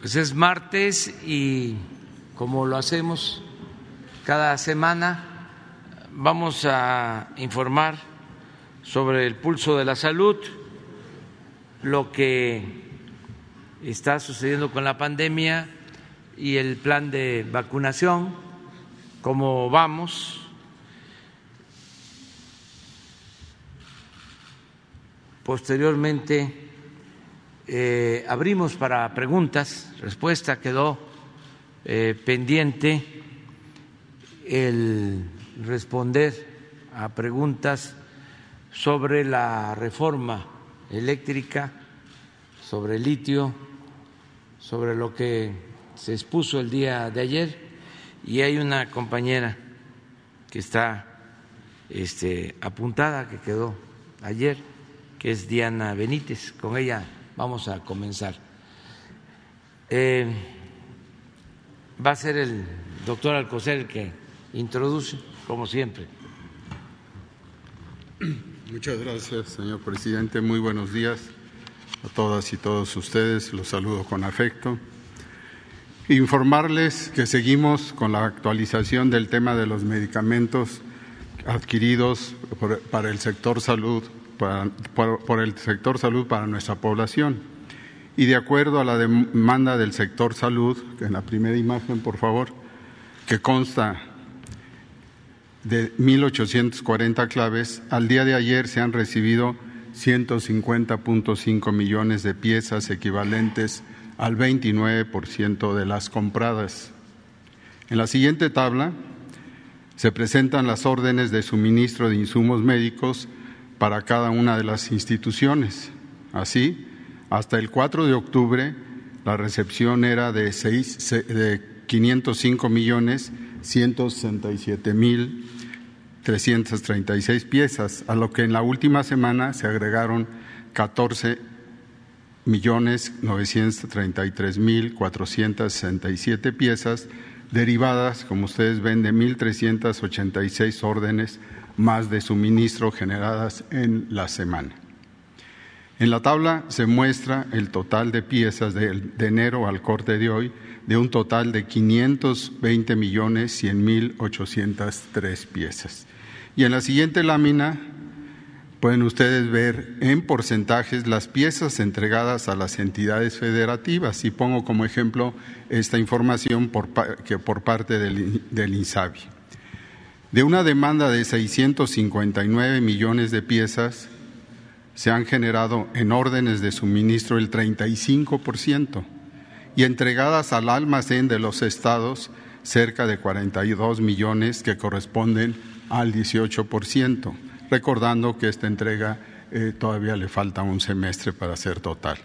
Pues es martes y como lo hacemos cada semana, vamos a informar sobre el pulso de la salud, lo que está sucediendo con la pandemia y el plan de vacunación, cómo vamos. Posteriormente eh, abrimos para preguntas, respuesta quedó eh, pendiente el responder a preguntas sobre la reforma eléctrica, sobre el litio, sobre lo que se expuso el día de ayer y hay una compañera que está este, apuntada, que quedó ayer, que es Diana Benítez. Con ella vamos a comenzar. Eh, va a ser el doctor Alcocer el que introduce, como siempre. Muchas gracias, señor presidente. Muy buenos días a todas y todos ustedes. Los saludo con afecto. Informarles que seguimos con la actualización del tema de los medicamentos adquiridos para el sector salud, por el sector salud para nuestra población. Y de acuerdo a la demanda del sector salud, en la primera imagen, por favor, que consta de 1.840 claves, al día de ayer se han recibido 150.5 millones de piezas equivalentes al 29% de las compradas. En la siguiente tabla se presentan las órdenes de suministro de insumos médicos para cada una de las instituciones. Así, hasta el 4 de octubre, la recepción era de, 6, de 505 millones 167 mil 336 piezas, a lo que en la última semana se agregaron 14 millones 933 mil 467 piezas derivadas, como ustedes ven, de 1.386 órdenes más de suministro generadas en la semana. En la tabla se muestra el total de piezas de, enero al corte de hoy de un total de 520 millones 100 mil 803 piezas. Y en la siguiente lámina pueden ustedes ver en porcentajes las piezas entregadas a las entidades federativas. Y pongo como ejemplo esta información por, que por parte del, del INSABI. De una demanda de 659 millones de piezas, se han generado en órdenes de suministro el 35% y entregadas al almacén de los estados cerca de 42 millones que corresponden al 18%, recordando que esta entrega eh, todavía le falta un semestre para ser total.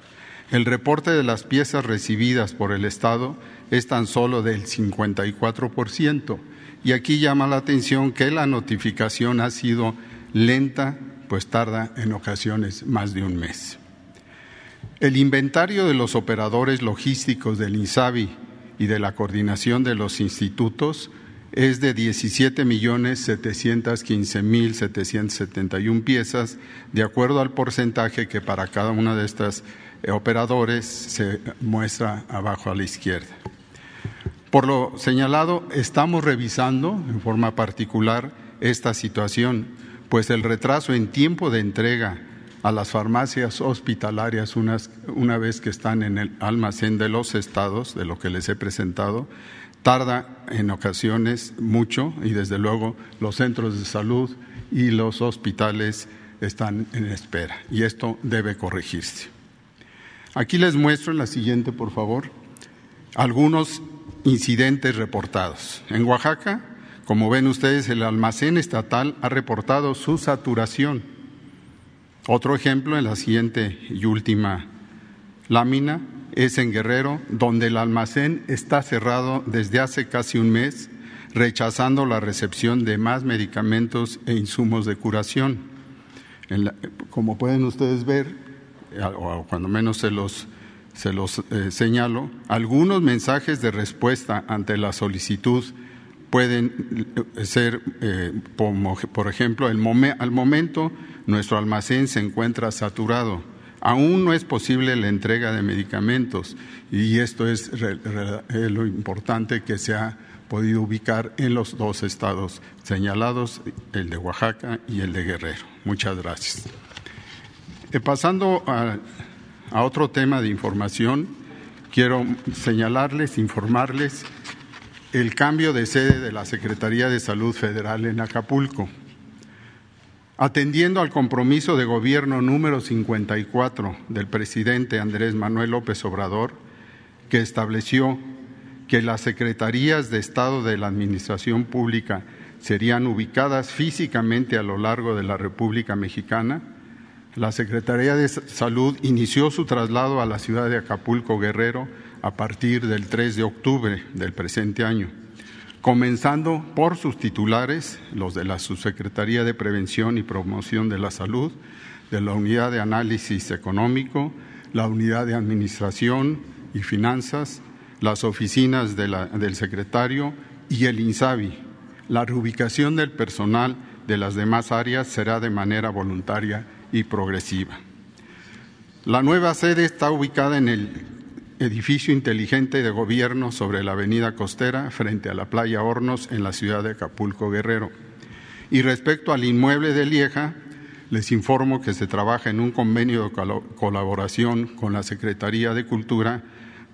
El reporte de las piezas recibidas por el Estado es tan solo del 54%, y aquí llama la atención que la notificación ha sido lenta, pues tarda en ocasiones más de un mes. El inventario de los operadores logísticos del INSABI y de la coordinación de los institutos es de 17 millones 715 mil 771 piezas, de acuerdo al porcentaje que para cada una de estas eh, operadores se muestra abajo a la izquierda. Por lo señalado, estamos revisando en forma particular esta situación, pues el retraso en tiempo de entrega a las farmacias hospitalarias una vez que están en el almacén de los estados, de lo que les he presentado, tarda en ocasiones mucho y desde luego los centros de salud y los hospitales están en espera y esto debe corregirse. Aquí les muestro en la siguiente, por favor, algunos incidentes reportados. En Oaxaca, como ven ustedes, el almacén estatal ha reportado su saturación. Otro ejemplo en la siguiente y última lámina, es en Guerrero, donde el almacén está cerrado desde hace casi un mes, rechazando la recepción de más medicamentos e insumos de curación. como pueden ustedes ver, eh, o cuando menos se los, se los eh, señalo, algunos mensajes de respuesta ante la solicitud pueden eh, ser, por ejemplo, al momento nuestro almacén se encuentra saturado. Aún no es posible la entrega de medicamentos y esto es lo importante que se ha podido ubicar en los dos estados señalados, el de Oaxaca y el de Guerrero. Muchas gracias. Eh, pasando a, a otro tema de información, quiero señalarles, informarles el cambio de sede de la Secretaría de Salud Federal en Acapulco. Atendiendo al compromiso de gobierno número 54 del presidente Andrés Manuel López Obrador, que estableció que las secretarías de Estado de la Administración Pública serían ubicadas físicamente a lo largo de la República Mexicana, la Secretaría de Salud inició su traslado a la ciudad de Acapulco Guerrero a partir del 3 de octubre del presente año, comenzando por sus titulares, los de la Subsecretaría de Prevención y Promoción de la Salud, de la Unidad de Análisis Económico, la Unidad de Administración y Finanzas, las oficinas del secretario y el INSABI. La reubicación del personal de las demás áreas será de manera voluntaria y progresiva. La nueva sede está ubicada en el edificio inteligente de gobierno sobre la avenida costera frente a la playa Hornos en la ciudad de Acapulco Guerrero. Y respecto al inmueble de Lieja, les informo que se trabaja en un convenio de colaboración con la Secretaría de Cultura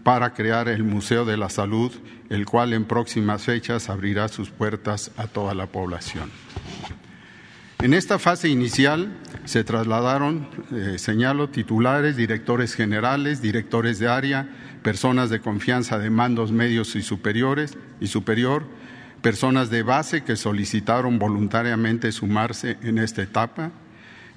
para crear el Museo de la Salud, el cual en próximas fechas abrirá sus puertas a toda la población. En esta fase inicial se trasladaron, eh, señalo, titulares, directores generales, directores de área, personas de confianza de mandos medios y superiores y superior, personas de base que solicitaron voluntariamente sumarse en esta etapa.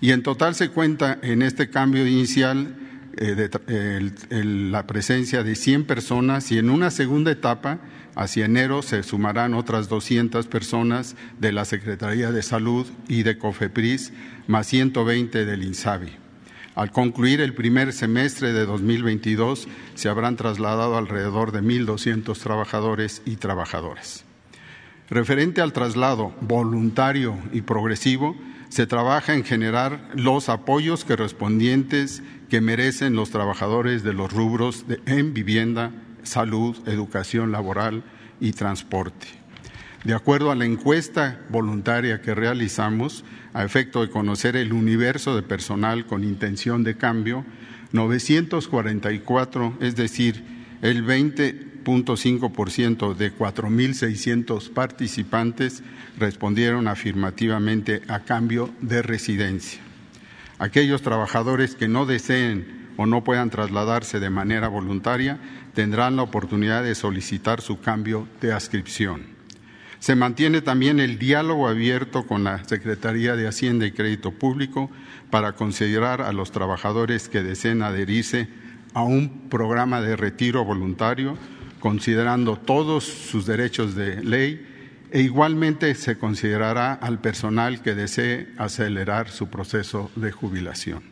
Y en total se cuenta en este cambio inicial eh, la presencia de 100 personas y en una segunda etapa, hacia enero, se sumarán otras 200 personas de la Secretaría de Salud y de COFEPRIS, más 120 del INSABI. Al concluir el primer semestre de 2022, se habrán trasladado alrededor de 1.200 trabajadores y trabajadoras. Referente al traslado voluntario y progresivo, se trabaja en generar los apoyos correspondientes que merecen los trabajadores de los rubros en vivienda, salud, educación laboral y transporte. De acuerdo a la encuesta voluntaria que realizamos, a efecto de conocer el universo de personal con intención de cambio, 944, es decir, el 20.5% de 4.600 participantes respondieron afirmativamente a cambio de residencia. Aquellos trabajadores que no deseen o no puedan trasladarse de manera voluntaria tendrán la oportunidad de solicitar su cambio de adscripción. Se mantiene también el diálogo abierto con la Secretaría de Hacienda y Crédito Público para considerar a los trabajadores que deseen adherirse a un programa de retiro voluntario, considerando todos sus derechos de ley e igualmente se considerará al personal que desee acelerar su proceso de jubilación.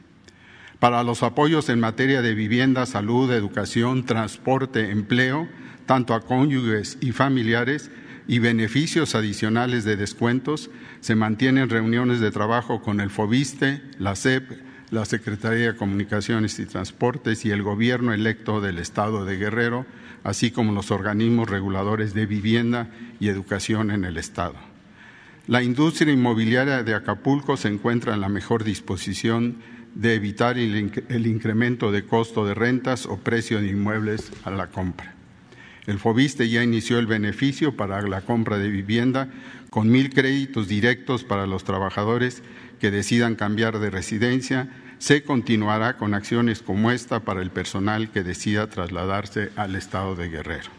Para los apoyos en materia de vivienda, salud, educación, transporte, empleo, tanto a cónyuges y familiares, y beneficios adicionales de descuentos, se mantienen reuniones de trabajo con el FOBISTE, la CEP, la Secretaría de Comunicaciones y Transportes y el Gobierno electo del Estado de Guerrero así como los organismos reguladores de vivienda y educación en el Estado. La industria inmobiliaria de Acapulco se encuentra en la mejor disposición de evitar el incremento de costo de rentas o precio de inmuebles a la compra. El FOBISTE ya inició el beneficio para la compra de vivienda con mil créditos directos para los trabajadores que decidan cambiar de residencia se continuará con acciones como esta para el personal que decida trasladarse al estado de Guerrero.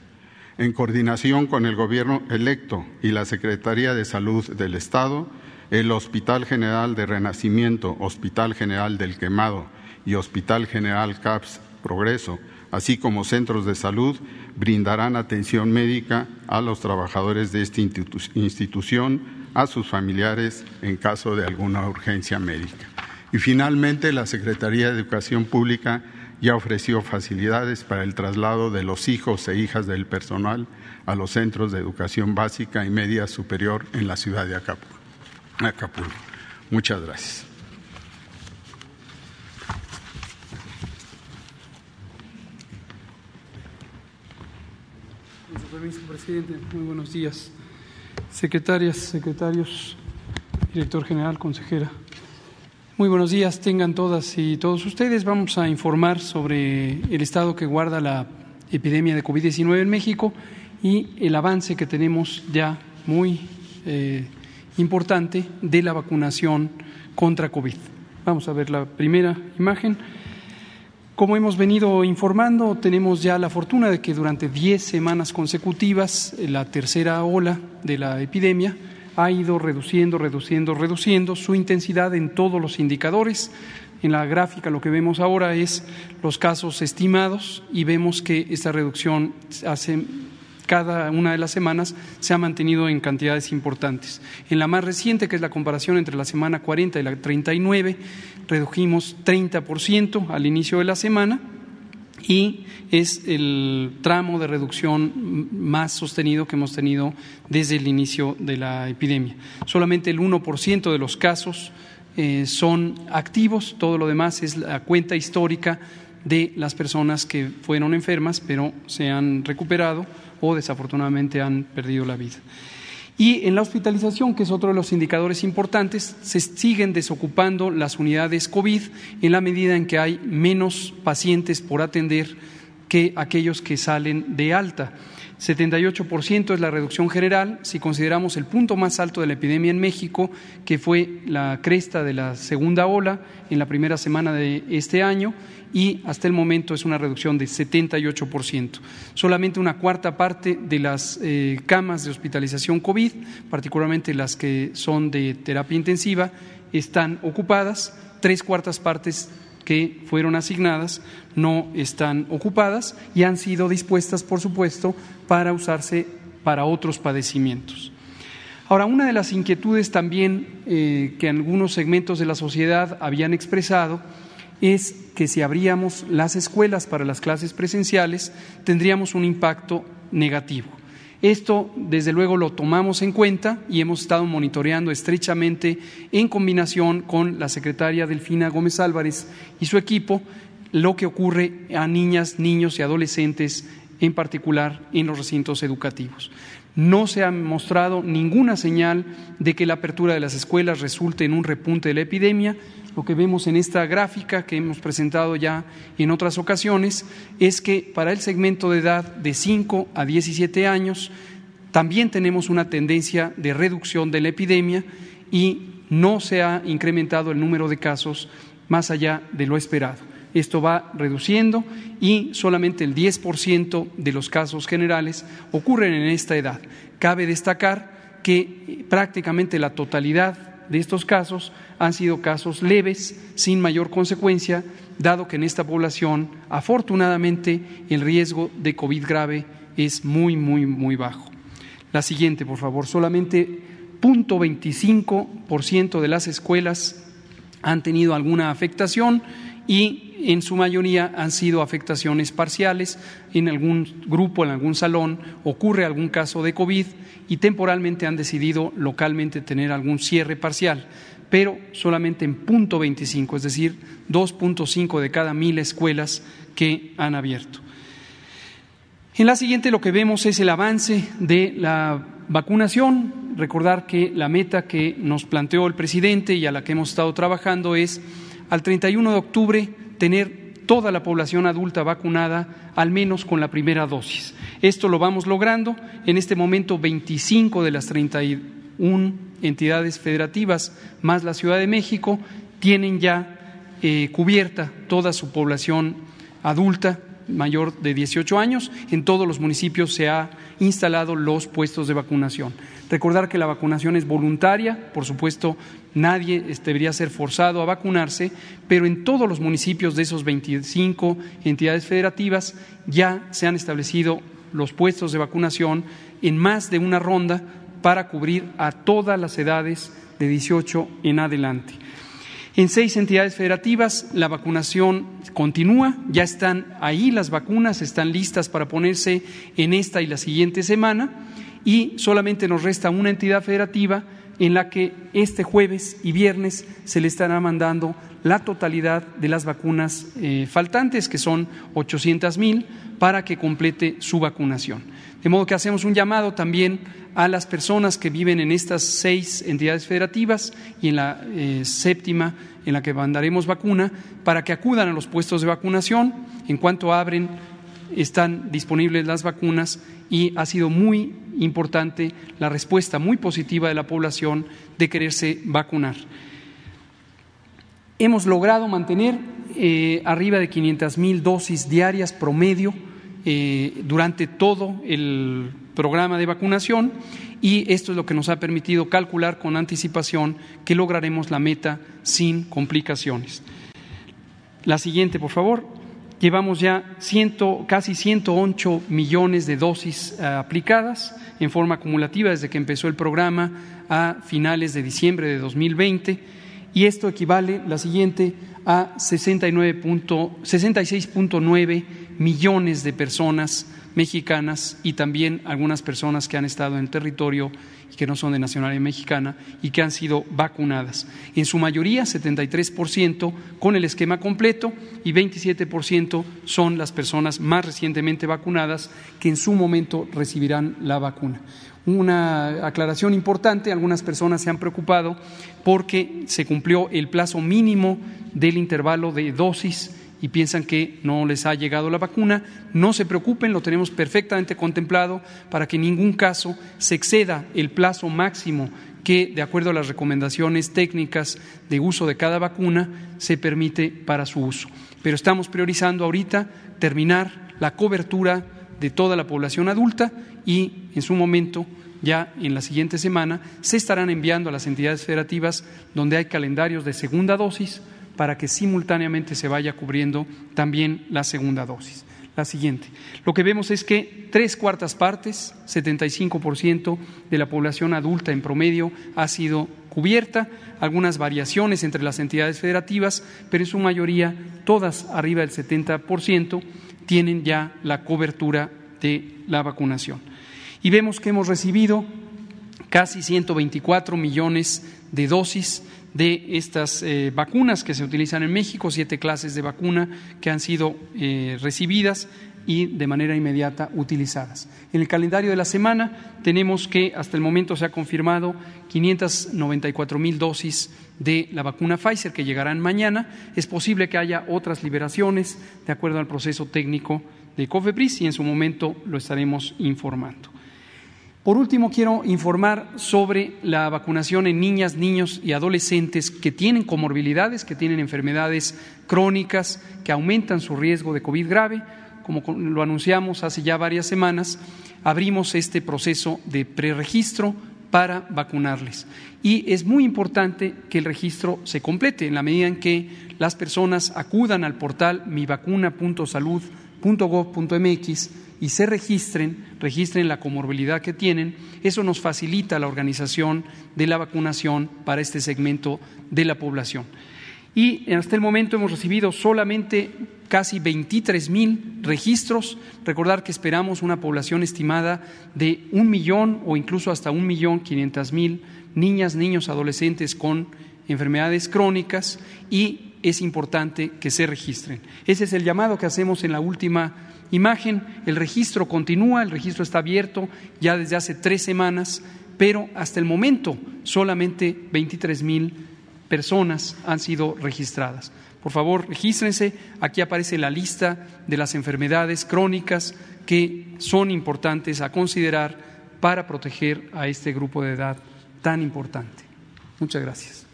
En coordinación con el Gobierno electo y la Secretaría de Salud del Estado, el Hospital General de Renacimiento, Hospital General del Quemado y Hospital General CAPS Progreso, así como centros de salud, brindarán atención médica a los trabajadores de esta institución, a sus familiares en caso de alguna urgencia médica. Y finalmente, la Secretaría de Educación Pública ya ofreció facilidades para el traslado de los hijos e hijas del personal a los centros de educación básica y media superior en la ciudad de Acapulco. Muchas gracias. presidente. Muy buenos días. Secretarias, secretarios, director general, consejera. Muy buenos días, tengan todas y todos ustedes. Vamos a informar sobre el estado que guarda la epidemia de COVID-19 en México y el avance que tenemos ya muy eh, importante de la vacunación contra COVID. Vamos a ver la primera imagen. Como hemos venido informando, tenemos ya la fortuna de que durante diez semanas consecutivas la tercera ola de la epidemia ha ido reduciendo, reduciendo, reduciendo su intensidad en todos los indicadores. En la gráfica lo que vemos ahora es los casos estimados y vemos que esta reducción hace cada una de las semanas se ha mantenido en cantidades importantes. En la más reciente, que es la comparación entre la semana 40 y la 39, redujimos 30% al inicio de la semana y es el tramo de reducción más sostenido que hemos tenido desde el inicio de la epidemia. Solamente el 1% de los casos eh, son activos, todo lo demás es la cuenta histórica de las personas que fueron enfermas pero se han recuperado o desafortunadamente han perdido la vida. Y en la hospitalización, que es otro de los indicadores importantes, se siguen desocupando las unidades COVID en la medida en que hay menos pacientes por atender que aquellos que salen de alta. 78% es la reducción general. Si consideramos el punto más alto de la epidemia en México, que fue la cresta de la segunda ola en la primera semana de este año, y hasta el momento es una reducción de 78%. Solamente una cuarta parte de las eh, camas de hospitalización COVID, particularmente las que son de terapia intensiva, están ocupadas, tres cuartas partes que fueron asignadas no están ocupadas y han sido dispuestas, por supuesto, para usarse para otros padecimientos. Ahora, una de las inquietudes también eh, que algunos segmentos de la sociedad habían expresado es que si abríamos las escuelas para las clases presenciales, tendríamos un impacto negativo. Esto, desde luego, lo tomamos en cuenta y hemos estado monitoreando estrechamente en combinación con la secretaria Delfina Gómez Álvarez y su equipo lo que ocurre a niñas, niños y adolescentes, en particular en los recintos educativos. No se ha mostrado ninguna señal de que la apertura de las escuelas resulte en un repunte de la epidemia. Lo que vemos en esta gráfica que hemos presentado ya en otras ocasiones es que para el segmento de edad de 5 a 17 años también tenemos una tendencia de reducción de la epidemia y no se ha incrementado el número de casos más allá de lo esperado. Esto va reduciendo y solamente el 10% de los casos generales ocurren en esta edad. Cabe destacar que prácticamente la totalidad de estos casos han sido casos leves, sin mayor consecuencia, dado que en esta población, afortunadamente, el riesgo de COVID grave es muy, muy, muy bajo. La siguiente, por favor. Solamente 0.25% de las escuelas han tenido alguna afectación y en su mayoría han sido afectaciones parciales, en algún grupo, en algún salón ocurre algún caso de COVID y temporalmente han decidido localmente tener algún cierre parcial, pero solamente en punto 25, es decir, 2.5 de cada mil escuelas que han abierto. En la siguiente lo que vemos es el avance de la vacunación. Recordar que la meta que nos planteó el presidente y a la que hemos estado trabajando es al 31 de octubre tener toda la población adulta vacunada, al menos con la primera dosis. Esto lo vamos logrando. En este momento, 25 de las 31 entidades federativas, más la Ciudad de México, tienen ya eh, cubierta toda su población adulta mayor de 18 años. En todos los municipios se han instalado los puestos de vacunación. Recordar que la vacunación es voluntaria, por supuesto, nadie debería ser forzado a vacunarse, pero en todos los municipios de esos 25 entidades federativas ya se han establecido los puestos de vacunación en más de una ronda para cubrir a todas las edades de 18 en adelante. En seis entidades federativas la vacunación continúa, ya están ahí las vacunas, están listas para ponerse en esta y la siguiente semana y solamente nos resta una entidad federativa en la que este jueves y viernes se le estará mandando la totalidad de las vacunas eh, faltantes, que son 800 mil, para que complete su vacunación. De modo que hacemos un llamado también a las personas que viven en estas seis entidades federativas y en la eh, séptima en la que mandaremos vacuna para que acudan a los puestos de vacunación. En cuanto abren, están disponibles las vacunas y ha sido muy importante la respuesta muy positiva de la población de quererse vacunar. Hemos logrado mantener eh, arriba de 500 mil dosis diarias promedio eh, durante todo el programa de vacunación y esto es lo que nos ha permitido calcular con anticipación que lograremos la meta sin complicaciones. La siguiente, por favor. Llevamos ya ciento, casi 108 millones de dosis eh, aplicadas en forma acumulativa desde que empezó el programa a finales de diciembre de 2020 y esto equivale, la siguiente, a 66.9 millones de personas mexicanas y también algunas personas que han estado en territorio que no son de nacionalidad mexicana y que han sido vacunadas. En su mayoría, 73% con el esquema completo y 27% son las personas más recientemente vacunadas que en su momento recibirán la vacuna. Una aclaración importante, algunas personas se han preocupado porque se cumplió el plazo mínimo del intervalo de dosis y piensan que no les ha llegado la vacuna, no se preocupen, lo tenemos perfectamente contemplado para que en ningún caso se exceda el plazo máximo que, de acuerdo a las recomendaciones técnicas de uso de cada vacuna, se permite para su uso. Pero estamos priorizando ahorita terminar la cobertura de toda la población adulta y, en su momento, ya en la siguiente semana, se estarán enviando a las entidades federativas donde hay calendarios de segunda dosis para que simultáneamente se vaya cubriendo también la segunda dosis. La siguiente. Lo que vemos es que tres cuartas partes, 75% de la población adulta en promedio ha sido cubierta, algunas variaciones entre las entidades federativas, pero en su mayoría, todas arriba del 70%, tienen ya la cobertura de la vacunación. Y vemos que hemos recibido casi 124 millones de dosis de estas eh, vacunas que se utilizan en México, siete clases de vacuna que han sido eh, recibidas y de manera inmediata utilizadas. En el calendario de la semana tenemos que hasta el momento se ha confirmado 594 mil dosis de la vacuna Pfizer que llegarán mañana. Es posible que haya otras liberaciones de acuerdo al proceso técnico de COFEPRIS y en su momento lo estaremos informando. Por último, quiero informar sobre la vacunación en niñas, niños y adolescentes que tienen comorbilidades, que tienen enfermedades crónicas, que aumentan su riesgo de COVID grave. Como lo anunciamos hace ya varias semanas, abrimos este proceso de preregistro para vacunarles. Y es muy importante que el registro se complete en la medida en que las personas acudan al portal mivacuna.salud.gov.mx y se registren, registren la comorbilidad que tienen, eso nos facilita la organización de la vacunación para este segmento de la población. Y hasta el momento hemos recibido solamente casi 23 mil registros. Recordar que esperamos una población estimada de un millón o incluso hasta un millón quinientas mil niñas, niños, adolescentes con enfermedades crónicas y es importante que se registren. Ese es el llamado que hacemos en la última imagen, el registro continúa, el registro está abierto ya desde hace tres semanas, pero hasta el momento solamente 23 mil personas han sido registradas. Por favor, regístrense. Aquí aparece la lista de las enfermedades crónicas que son importantes a considerar para proteger a este grupo de edad tan importante. Muchas gracias.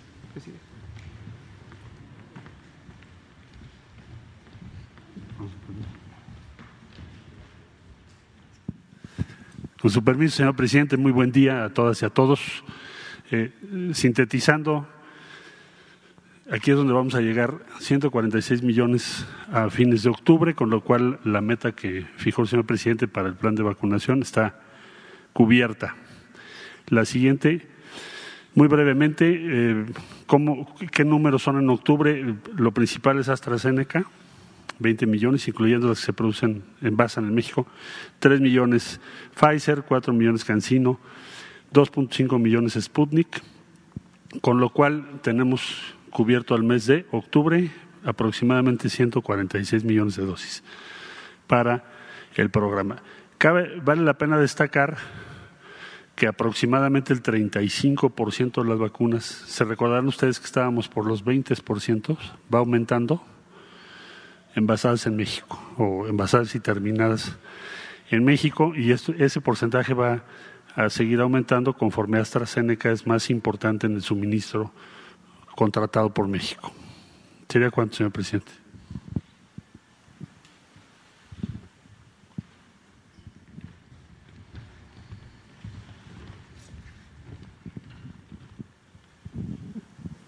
Con su permiso, señor presidente, muy buen día a todas y a todos. Eh, sintetizando, aquí es donde vamos a llegar 146 millones a fines de octubre, con lo cual la meta que fijó el señor presidente para el plan de vacunación está cubierta. La siguiente, Muy brevemente, eh, ¿qué números son en octubre? Lo principal es AstraZeneca, 20 millones, incluyendo los que se producen, envasan en México, 3 millones Pfizer, 4 millones Cancino, 2.5 millones Sputnik, con lo cual tenemos cubierto al mes de octubre aproximadamente 146 millones de dosis para el programa. vale la pena destacar que aproximadamente el 35% de las vacunas, se recordarán ustedes que estábamos por los 20%, va aumentando, envasadas en México, o envasadas y terminadas en México, y ese porcentaje va a seguir aumentando conforme AstraZeneca es más importante en el suministro contratado por México. ¿Sería cuánto, señor presidente?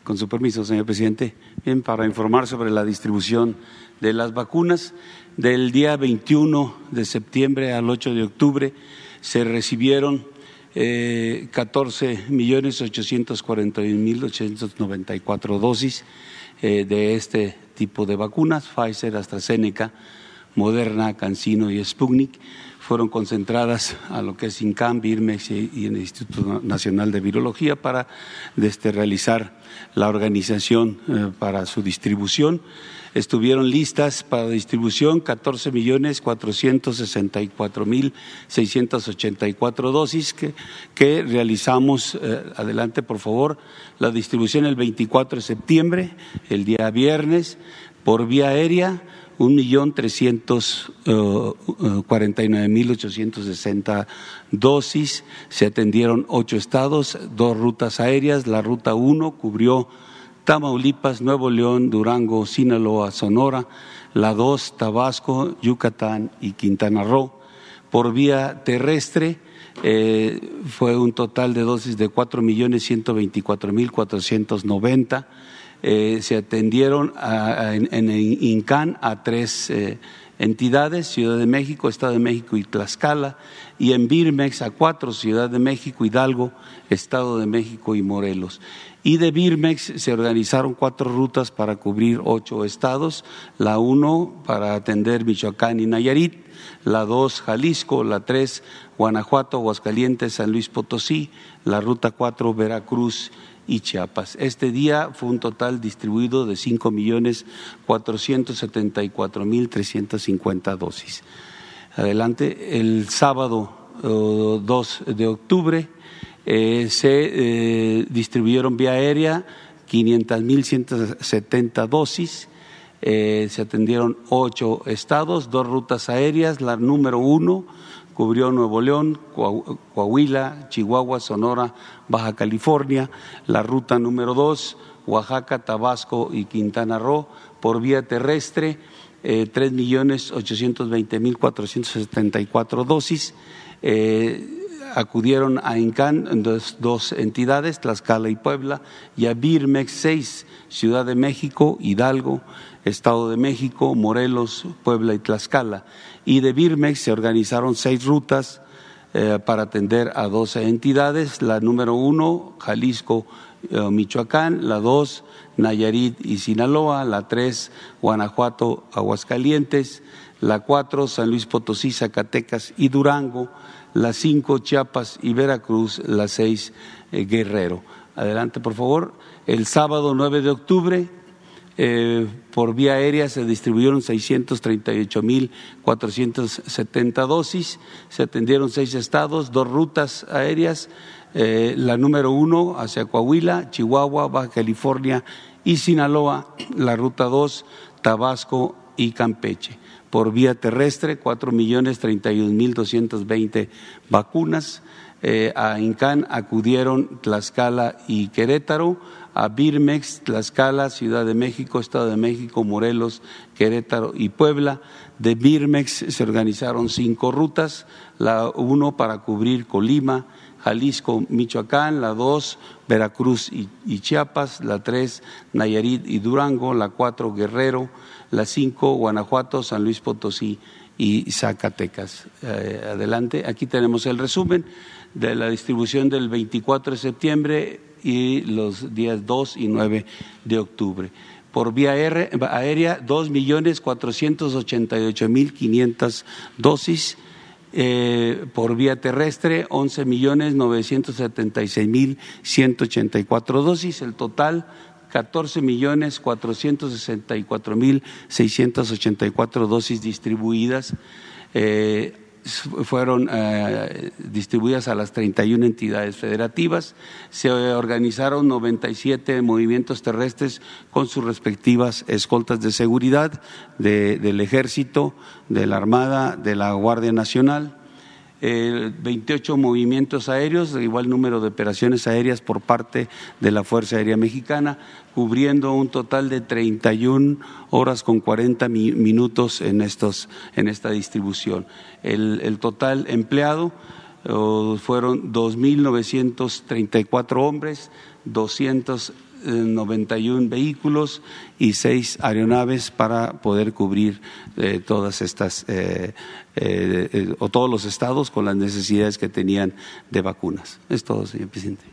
Con su permiso, señor presidente. Bien, para informar sobre la distribución de las vacunas, del día 21 de septiembre al 8 de octubre se recibieron eh, 14 millones 841 mil 894 dosis eh, de este tipo de vacunas, Pfizer, AstraZeneca, Moderna, Cancino y Sputnik fueron concentradas a lo que es INCAM, BIRMEX y el Instituto Nacional de Virología para este, realizar la organización eh, para su distribución. Estuvieron listas para distribución 14 millones 464 mil 684 dosis que, realizamos. Eh, adelante, por favor. La distribución el 24 de septiembre, el día viernes, por vía aérea un millón trescientos eh, cuarenta y nueve mil ochocientos sesenta dosis. Se atendieron ocho estados, dos rutas aéreas. La ruta uno cubrió Tamaulipas, Nuevo León, Durango, Sinaloa, Sonora. La dos, Tabasco, Yucatán y Quintana Roo. Por vía terrestre eh, fue un total de dosis de cuatro millones ciento veinticuatro mil cuatrocientos noventa eh, se atendieron en, en, INCAN a tres eh, entidades, Ciudad de México, Estado de México y Tlaxcala, y en Birmex a cuatro, Ciudad de México, Hidalgo, Estado de México y Morelos. Y de Birmex se organizaron cuatro rutas para cubrir ocho estados, la uno para atender Michoacán y Nayarit, la dos Jalisco, la tres Guanajuato, Aguascalientes, San Luis Potosí, la ruta cuatro Veracruz y Chiapas. Este día fue un total distribuido de cinco millones cuatrocientos setenta y cuatro mil trescientos cincuenta dosis. Adelante, el sábado 2 de octubre eh, se eh, distribuyeron vía aérea quinientas mil setenta dosis. Eh, se atendieron ocho estados, dos rutas aéreas. La número uno cubrió Nuevo León, Coahuila, Chihuahua, Sonora, Baja California, la ruta número dos, Oaxaca, Tabasco y Quintana Roo, por vía terrestre, tres millones ochocientos veinte mil cuatrocientos setenta y cuatro dosis. Acudieron a INCAN dos, dos, entidades, Tlaxcala y Puebla, y a BIRMEX seis, Ciudad de México, Hidalgo, Estado de México, Morelos, Puebla y Tlaxcala y de Birmex se organizaron seis rutas eh, para atender a 12 entidades. La número uno, Jalisco, eh, Michoacán, la dos, Nayarit y Sinaloa, la tres, Guanajuato, Aguascalientes, la cuatro, San Luis Potosí, Zacatecas y Durango, la cinco, Chiapas y Veracruz, la seis, eh, Guerrero. Adelante, por favor. El sábado 9 de octubre eh, por vía aérea se distribuyeron 638.470 dosis, se atendieron seis estados, dos rutas aéreas, eh, la número uno hacia Coahuila, Chihuahua, Baja California y Sinaloa, la ruta dos, Tabasco y Campeche. Por vía terrestre, 4.031.220 vacunas. Eh, a INCAN acudieron Tlaxcala y Querétaro a Birmex, Tlaxcala, Ciudad de México, Estado de México, Morelos, Querétaro y Puebla. De Birmex se organizaron cinco rutas, la uno para cubrir Colima, Jalisco, Michoacán, la dos Veracruz y, Chiapas, la tres Nayarit y Durango, la cuatro Guerrero, la cinco Guanajuato, San Luis Potosí y Zacatecas. Eh, adelante, aquí tenemos el resumen de la distribución del 24 de septiembre y los días 2 y 9 de octubre. Por vía aérea, 2.488.500 dosis. Eh, por vía terrestre, 11.976.184 dosis. El total, 14.464.684 dosis distribuidas. Eh, fueron eh, distribuidas a las 31 entidades federativas. Se organizaron 97 movimientos terrestres con sus respectivas escoltas de seguridad del Ejército, de la Armada, de la Guardia Nacional. 28 movimientos aéreos, igual número de operaciones aéreas por parte de la Fuerza Aérea Mexicana, cubriendo un total de 31 horas con 40 minutos en, estos, en esta distribución. El, el total empleado fueron 2.934 hombres, 200 91 vehículos y seis aeronaves para poder cubrir eh, todas estas eh, eh, o todos los estados con las necesidades que tenían de vacunas. Es todo, señor presidente.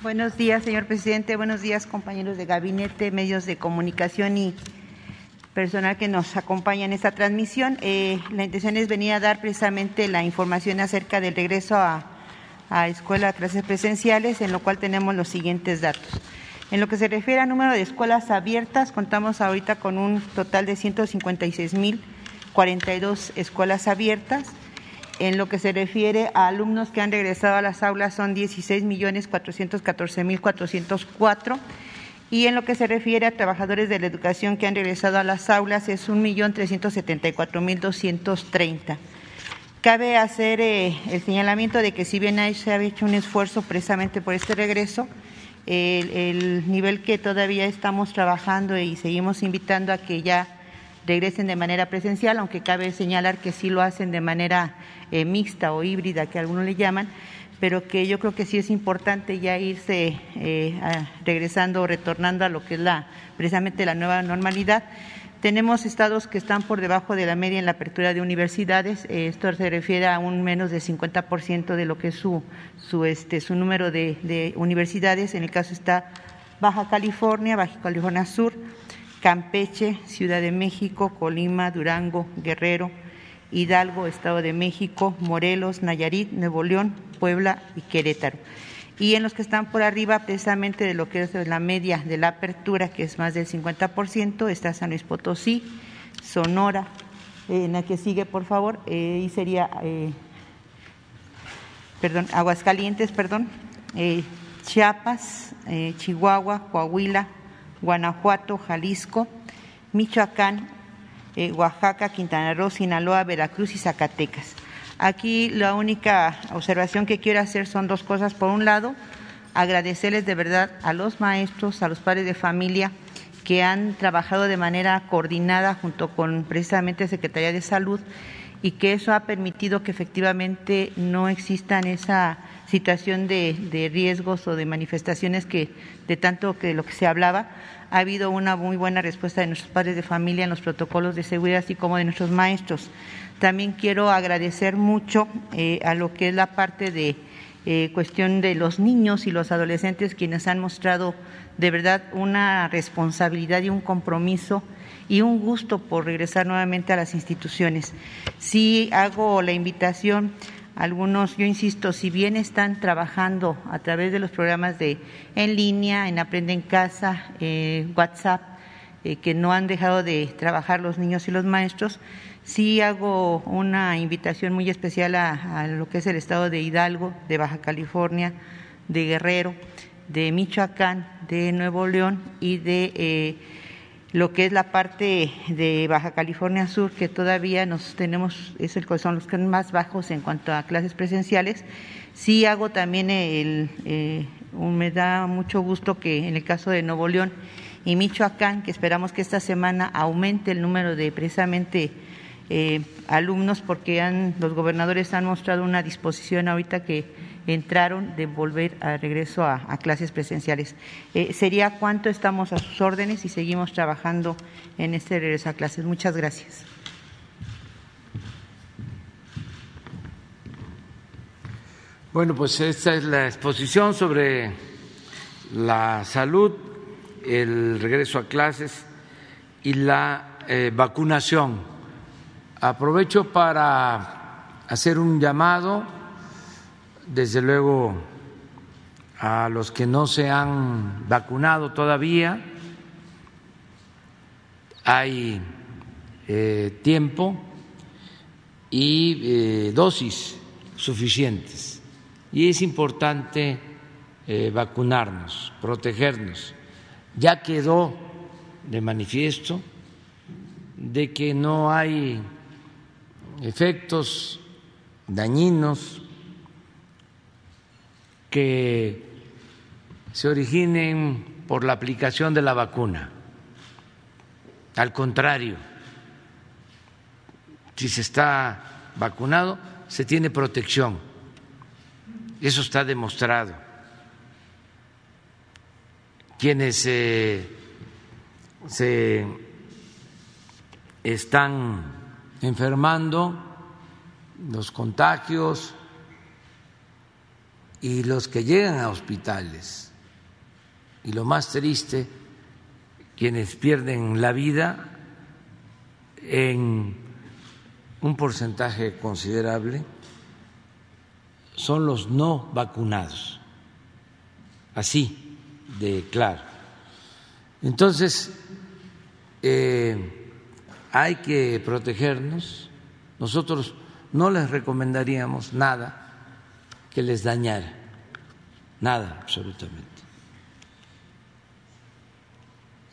Buenos días, señor presidente. Buenos días, compañeros de gabinete, medios de comunicación y personal que nos acompaña en esta transmisión. Eh, la intención es venir a dar precisamente la información acerca del regreso a, a escuela a clases presenciales, en lo cual tenemos los siguientes datos. En lo que se refiere al número de escuelas abiertas, contamos ahorita con un total de 156.042 escuelas abiertas. En lo que se refiere a alumnos que han regresado a las aulas son 16.414.404 y en lo que se refiere a trabajadores de la educación que han regresado a las aulas es 1.374.230. Cabe hacer eh, el señalamiento de que si bien se ha hecho un esfuerzo precisamente por este regreso, el, nivel que todavía estamos trabajando y seguimos invitando a que ya regresen de manera presencial, aunque cabe señalar que sí lo hacen de manera eh, mixta o híbrida, que algunos le llaman, pero que yo creo que sí es importante ya irse eh, regresando o retornando a lo que es la precisamente la nueva normalidad. Tenemos estados que están por debajo de la media en la apertura de universidades. Esto se refiere a un menos de 50% de lo que es su, su, este, su número de universidades. En el caso está Baja California, Baja California Sur, Campeche, Ciudad de México, Colima, Durango, Guerrero, Hidalgo, Estado de México, Morelos, Nayarit, Nuevo León, Puebla y Querétaro. Y en los que están por arriba, precisamente de lo que es la media de la apertura, que es más del 50%, está San Luis Potosí, Sonora, en la que sigue, por favor, eh, y sería, eh, perdón, Aguascalientes, perdón, eh, Chiapas, Chihuahua, Coahuila, Guanajuato, Jalisco, Michoacán, Oaxaca, Quintana Roo, Sinaloa, Veracruz y Zacatecas. Aquí la única observación que quiero hacer son dos cosas. Por un lado, agradecerles de verdad a los maestros, a los padres de familia que han trabajado de manera coordinada junto con precisamente Secretaría de Salud y que eso ha permitido que efectivamente no existan esa situación de, de riesgos o de manifestaciones que de tanto que lo que se hablaba ha habido una muy buena respuesta de nuestros padres de familia en los protocolos de seguridad, así como de nuestros maestros. También quiero agradecer mucho eh, a lo que es la parte de eh, cuestión de los niños y los adolescentes, quienes han mostrado de verdad una responsabilidad y un compromiso y un gusto por regresar nuevamente a las instituciones. Sí hago la invitación algunos, yo insisto, si bien están trabajando a través de los programas de en línea, en Aprende en Casa, eh, WhatsApp, eh, que no han dejado de trabajar los niños y los maestros, sí hago una invitación muy especial a, lo que es el estado de Hidalgo, de Baja California, de Guerrero, de Michoacán, de Nuevo León y de eh, lo que es la parte de Baja California Sur, que todavía nos tenemos, es el, son los más bajos en cuanto a clases presenciales. Sí hago también el, eh, me da mucho gusto que en el caso de Nuevo León y Michoacán, que esperamos que esta semana aumente el número de precisamente eh, alumnos, porque han, los gobernadores han mostrado una disposición ahorita que entraron de volver a regreso a, clases presenciales. Eh, ¿Sería cuánto estamos a sus órdenes y seguimos trabajando en este regreso a clases? Muchas gracias. Bueno, pues esta es la exposición sobre la salud, el regreso a clases y la eh, vacunación. Aprovecho para hacer un llamado, desde luego, a los que no se han vacunado todavía. Hay eh, tiempo y eh, dosis suficientes. Y es importante vacunarnos, protegernos. Ya quedó de manifiesto de que no hay efectos dañinos que se originen por la aplicación de la vacuna. Al contrario, si se está vacunado, se tiene protección. Eso está demostrado. Quienes eh, se están enfermando, los contagios y los que llegan a hospitales. Y lo más triste, quienes pierden la vida en un porcentaje considerable son los no vacunados. Así de claro. Entonces, eh, hay que protegernos. Nosotros no les recomendaríamos nada que les dañara, nada absolutamente.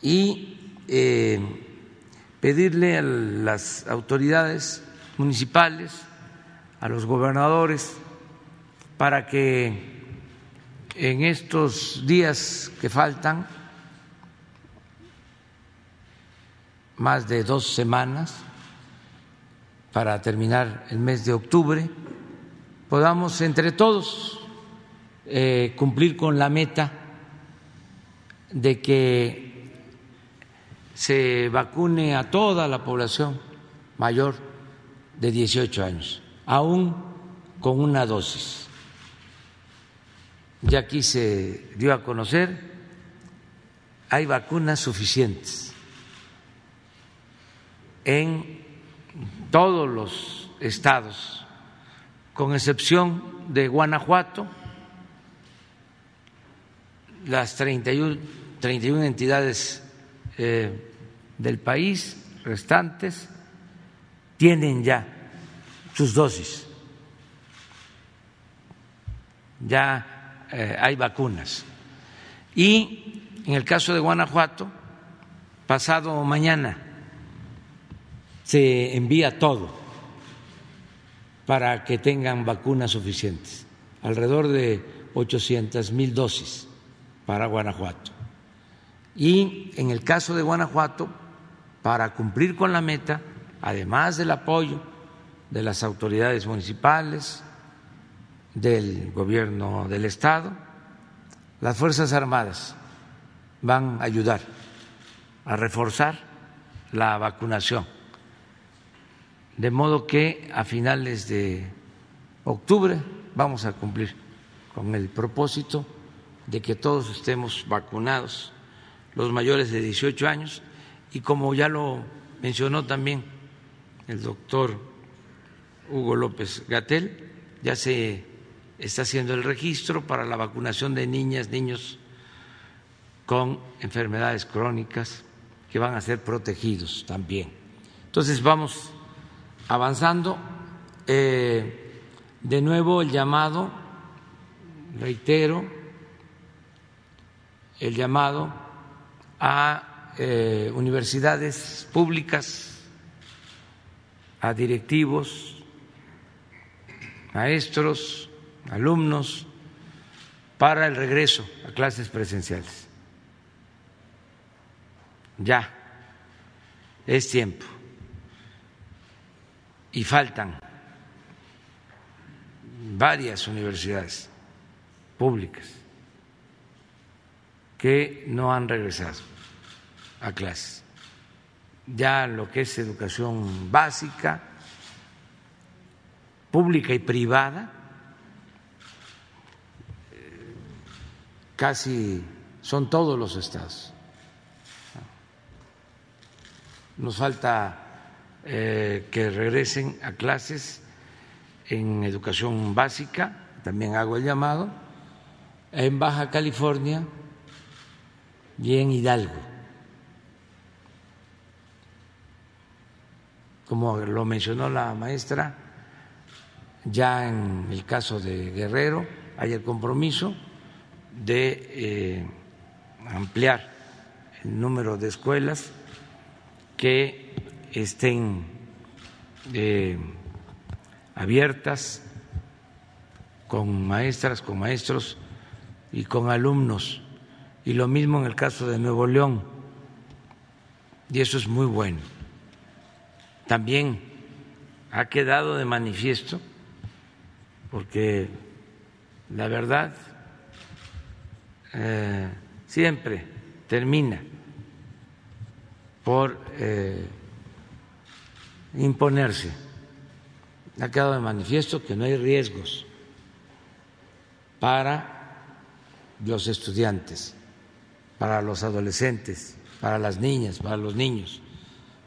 Y eh, pedirle a las autoridades municipales, a los gobernadores, para que en estos días que faltan, más de dos semanas para terminar el mes de octubre, podamos entre todos eh, cumplir con la meta de que se vacune a toda la población mayor de 18 años, aún con una dosis. Ya aquí se dio a conocer, hay vacunas suficientes en todos los estados, con excepción de Guanajuato, las 31, 31 entidades eh, del país restantes tienen ya sus dosis, ya eh, hay vacunas. Y en el caso de Guanajuato, pasado mañana, se envía todo para que tengan vacunas suficientes, alrededor de 800 mil dosis para Guanajuato. Y en el caso de Guanajuato, para cumplir con la meta, además del apoyo de las autoridades municipales, del gobierno del Estado, las Fuerzas Armadas van a ayudar a reforzar la vacunación de modo que a finales de octubre vamos a cumplir con el propósito de que todos estemos vacunados, los mayores de 18 años, y como ya lo mencionó también el doctor Hugo López Gatel, ya se está haciendo el registro para la vacunación de niñas, niños con enfermedades crónicas que van a ser protegidos también. Entonces vamos avanzando. Eh, de nuevo el llamado, reitero, el llamado a eh, universidades públicas, a directivos, maestros, alumnos, para el regreso a clases presenciales. Ya, es tiempo y faltan varias universidades públicas que no han regresado a clases. Ya lo que es educación básica, pública y privada, casi son todos los estados. Nos falta eh, que regresen a clases en educación básica, también hago el llamado, en Baja California y en Hidalgo. Como lo mencionó la maestra, ya en el caso de Guerrero hay el compromiso de eh, ampliar el número de escuelas que estén eh, abiertas con maestras, con maestros y con alumnos. Y lo mismo en el caso de Nuevo León. Y eso es muy bueno. También ha quedado de manifiesto, porque la verdad eh, siempre termina por eh, imponerse. Ha quedado de manifiesto que no hay riesgos para los estudiantes, para los adolescentes, para las niñas, para los niños.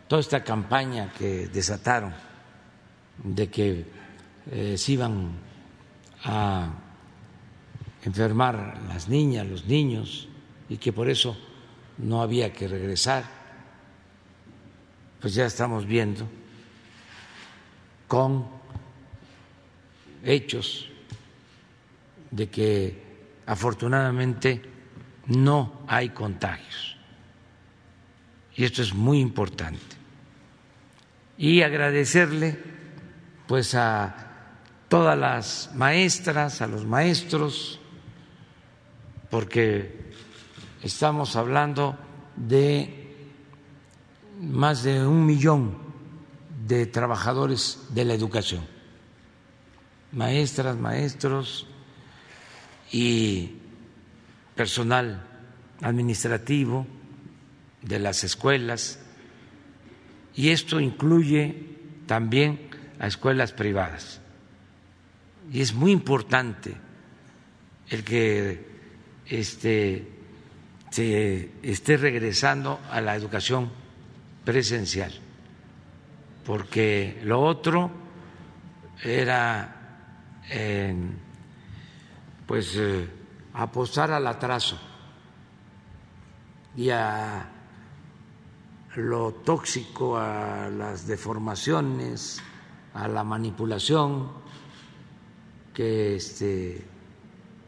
Toda esta campaña que desataron de que eh, se iban a enfermar las niñas, los niños, y que por eso no había que regresar, pues ya estamos viendo con hechos de que afortunadamente no hay contagios. Y esto es muy importante. Y agradecerle pues a todas las maestras, a los maestros, porque estamos hablando de más de un millón de trabajadores de la educación, maestras, maestros y personal administrativo de las escuelas, y esto incluye también a escuelas privadas. Y es muy importante el que este, se esté regresando a la educación presencial, porque lo otro era pues eh, apostar al atraso y a lo tóxico, a las deformaciones, a la manipulación que este,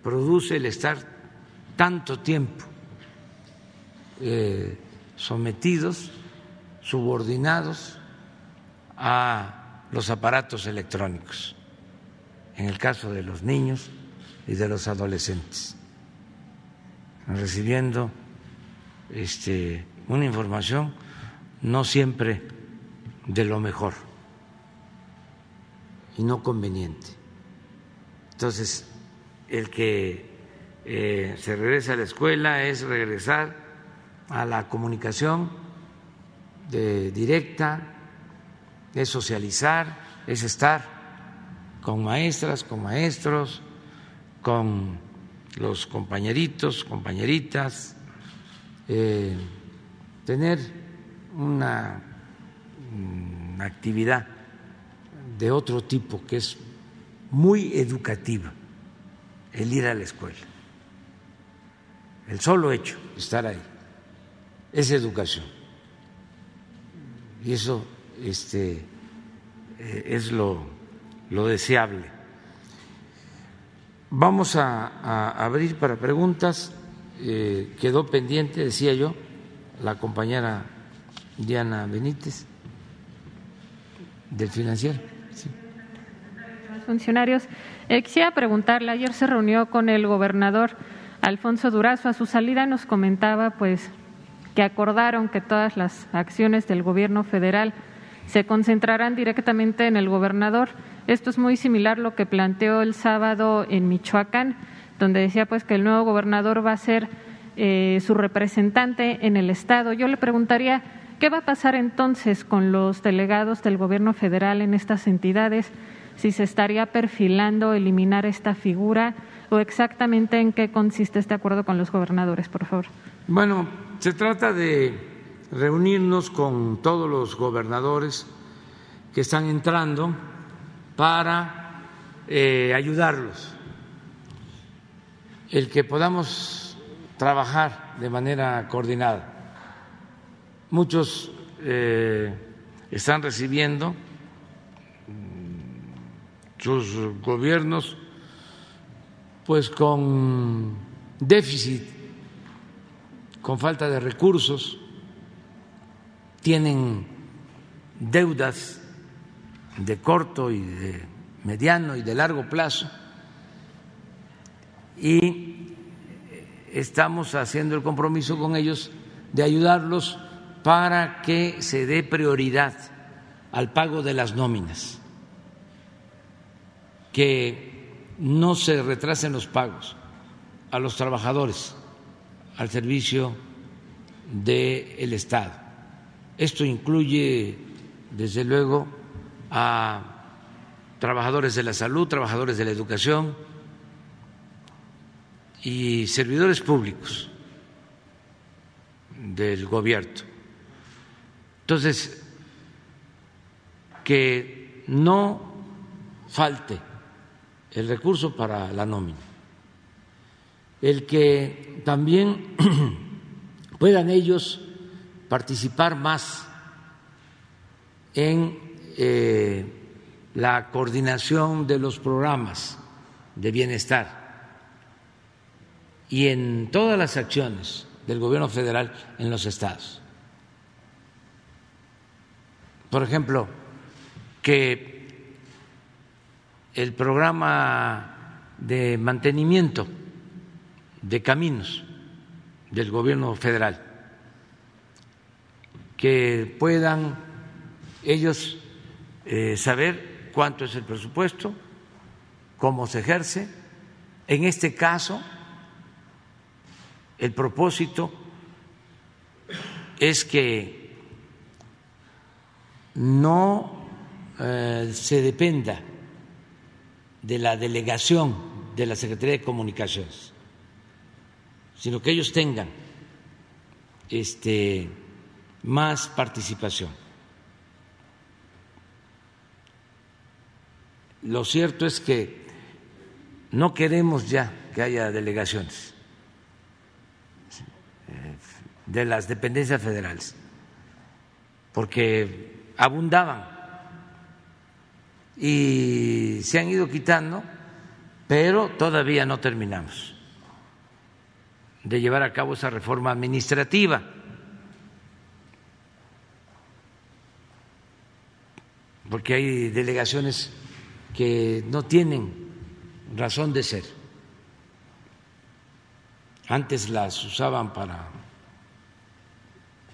produce el estar tanto tiempo eh, sometidos, subordinados a los aparatos electrónicos, en el caso de los niños y de los adolescentes, recibiendo este, una información no siempre de lo mejor y no conveniente. Entonces, el que eh, se regresa a la escuela es regresar a la comunicación de, directa, es socializar, es estar con maestras, con maestros, con los compañeritos, compañeritas, eh, tener una, actividad de otro tipo que es muy educativa, el ir a la escuela el solo hecho de estar ahí es educación. Y eso este, eh, es lo, deseable. Vamos a, abrir para preguntas. Eh, quedó pendiente, decía yo, la compañera Diana Benítez del financiero. Funcionarios, eh, quisiera preguntarle, ayer se reunió con el gobernador Alfonso Durazo a su salida nos comentaba pues que acordaron que todas las acciones del gobierno federal se concentrarán directamente en el gobernador. Esto es muy similar a lo que planteó el sábado en Michoacán. donde decía pues que el nuevo gobernador va a ser eh, su representante en el Estado. Yo le preguntaría, ¿qué va a pasar entonces con los delegados del gobierno federal en estas entidades? Si se estaría perfilando eliminar esta figura o exactamente en qué consiste este acuerdo con los gobernadores, por favor. Bueno, se trata de reunirnos con todos los gobernadores que están entrando para eh, ayudarlos. El que podamos trabajar de manera coordinada. Muchos eh, están recibiendo sus gobiernos pues con déficit, con falta de recursos, tienen deudas de corto y de mediano y de largo plazo y estamos haciendo el compromiso con ellos de ayudarlos para que se dé prioridad al pago de las nóminas, que no se retrasen los pagos a los trabajadores al servicio del Estado. Esto incluye, desde luego, a trabajadores de la salud, trabajadores de la educación, y servidores públicos del gobierno. Entonces, que no falte el recurso para la nómina, el que también puedan ellos participar más en eh, la coordinación de los programas de bienestar y en todas las acciones del gobierno federal en los estados. Por ejemplo, que el programa de mantenimiento de caminos del gobierno federal, que puedan ellos eh, saber cuánto es el presupuesto, cómo se ejerce. En este caso, el propósito es que no eh, se dependa de la delegación de la Secretaría de Comunicaciones, sino que ellos tengan este, más participación. Lo cierto es que no queremos ya que haya delegaciones de las dependencias federales, porque abundaban y se han ido quitando, pero todavía no terminamos de llevar a cabo esa reforma administrativa. Porque hay delegaciones que no tienen razón de ser. Antes las usaban para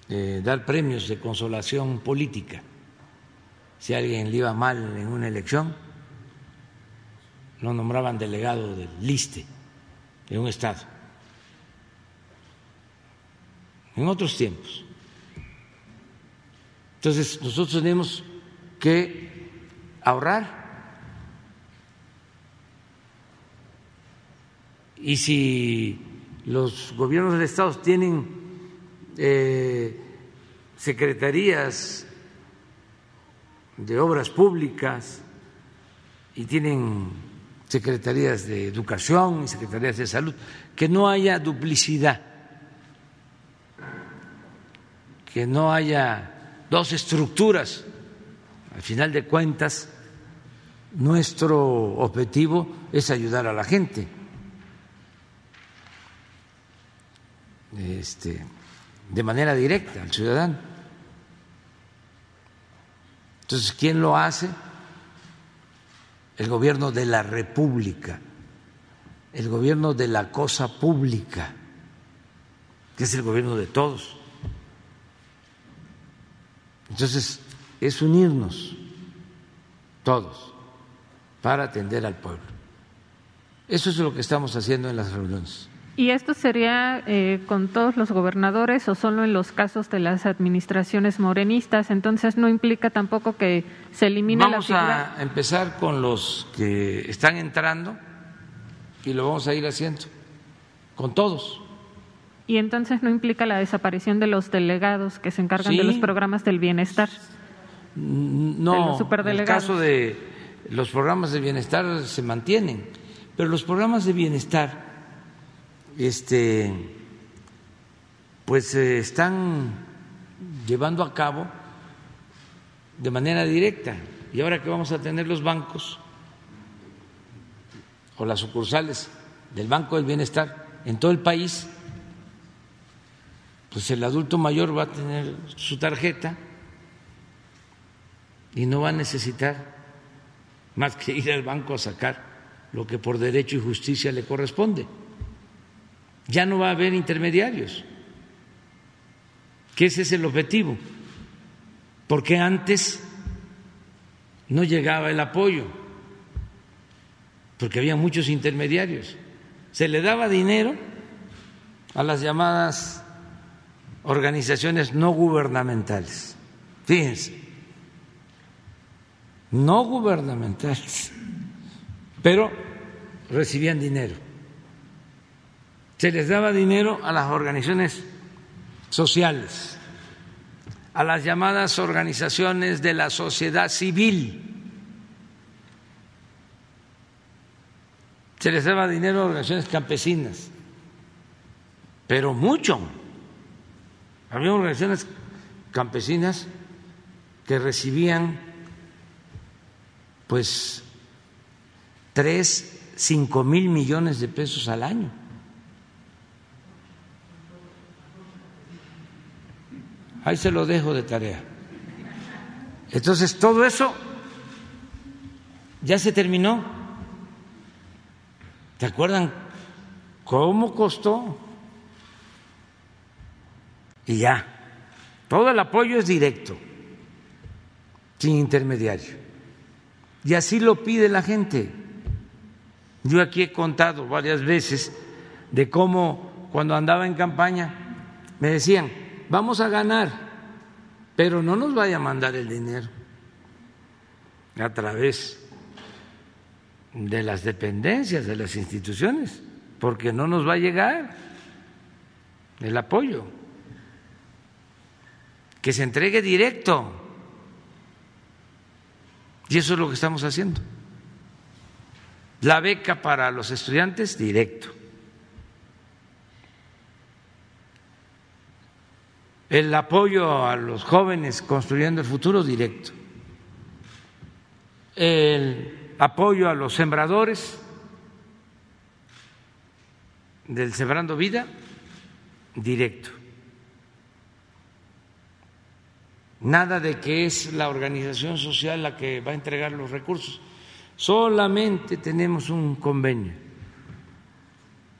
eh, dar premios de consolación política. Si alguien le iba mal en una elección, lo nombraban delegado del liste de un Estado. En otros tiempos. Entonces, nosotros tenemos que ahorrar y si los gobiernos del Estado tienen eh, secretarías de obras públicas y tienen secretarías de educación y secretarías de salud, que no haya duplicidad, que no haya dos estructuras. Al final de cuentas, nuestro objetivo es ayudar a la gente. Este, de manera directa al ciudadano. Entonces, ¿quién lo hace? El gobierno de la República, el gobierno de la cosa pública, que es el gobierno de todos. Entonces, es unirnos todos para atender al pueblo. Eso es lo que estamos haciendo en las reuniones. ¿Y esto sería eh, con todos los gobernadores o solo en los casos de las administraciones morenistas? Entonces no implica tampoco que se elimine vamos la figura. a empezar con los que están entrando y lo vamos a ir haciendo con todos. Y entonces no implica la desaparición de los delegados que se encargan de los programas del bienestar. No, De los en el caso de los programas de bienestar se mantienen, pero los programas de bienestar, este, pues se están llevando a cabo de manera directa. Y ahora que vamos a tener los bancos o las sucursales del Banco del Bienestar en todo el país, pues el adulto mayor va a tener su tarjeta y no va a necesitar más que ir al banco a sacar lo que por derecho y justicia le corresponde. Ya no va a haber intermediarios, que ese es el objetivo, porque antes no llegaba el apoyo, porque había muchos intermediarios. Se le daba dinero a las llamadas organizaciones no gubernamentales. Fíjense, no gubernamentales, pero recibían dinero. Se les daba dinero a las organizaciones sociales, a las llamadas organizaciones de la sociedad civil. Se les daba dinero a organizaciones campesinas, pero mucho. Había organizaciones campesinas que recibían pues tres, cinco mil millones de pesos al año. Ahí se lo dejo de tarea. Entonces, todo eso ya se terminó. ¿Te acuerdan cómo costó? Y ya, todo el apoyo es directo, sin intermediario. Y así lo pide la gente. Yo aquí he contado varias veces de cómo cuando andaba en campaña me decían, vamos a ganar, pero no nos vaya a mandar el dinero a través de las dependencias, de las instituciones, porque no nos va a llegar el apoyo. Que se entregue directo. Y eso es lo que estamos haciendo. La beca para los estudiantes, directo. El apoyo a los jóvenes construyendo el futuro, directo. El apoyo a los sembradores del Sembrando Vida, directo. Nada de que es la organización social la que va a entregar los recursos. Solamente tenemos un convenio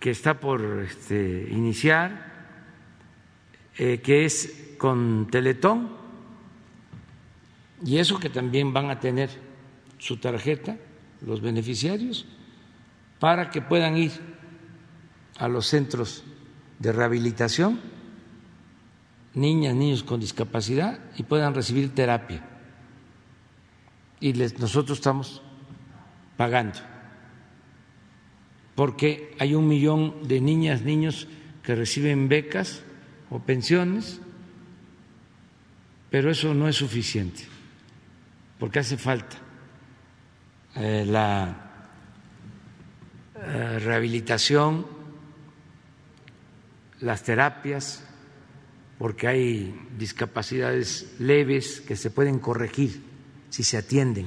que está por este, iniciar, eh, que es con Teletón, y eso que también van a tener su tarjeta los beneficiarios para que puedan ir a los centros de rehabilitación niñas, niños con discapacidad y puedan recibir terapia. Y nosotros estamos pagando, porque hay un millón de niñas, niños que reciben becas o pensiones, pero eso no es suficiente, porque hace falta eh, la eh, rehabilitación, las terapias, porque hay discapacidades leves que se pueden corregir si se atienden.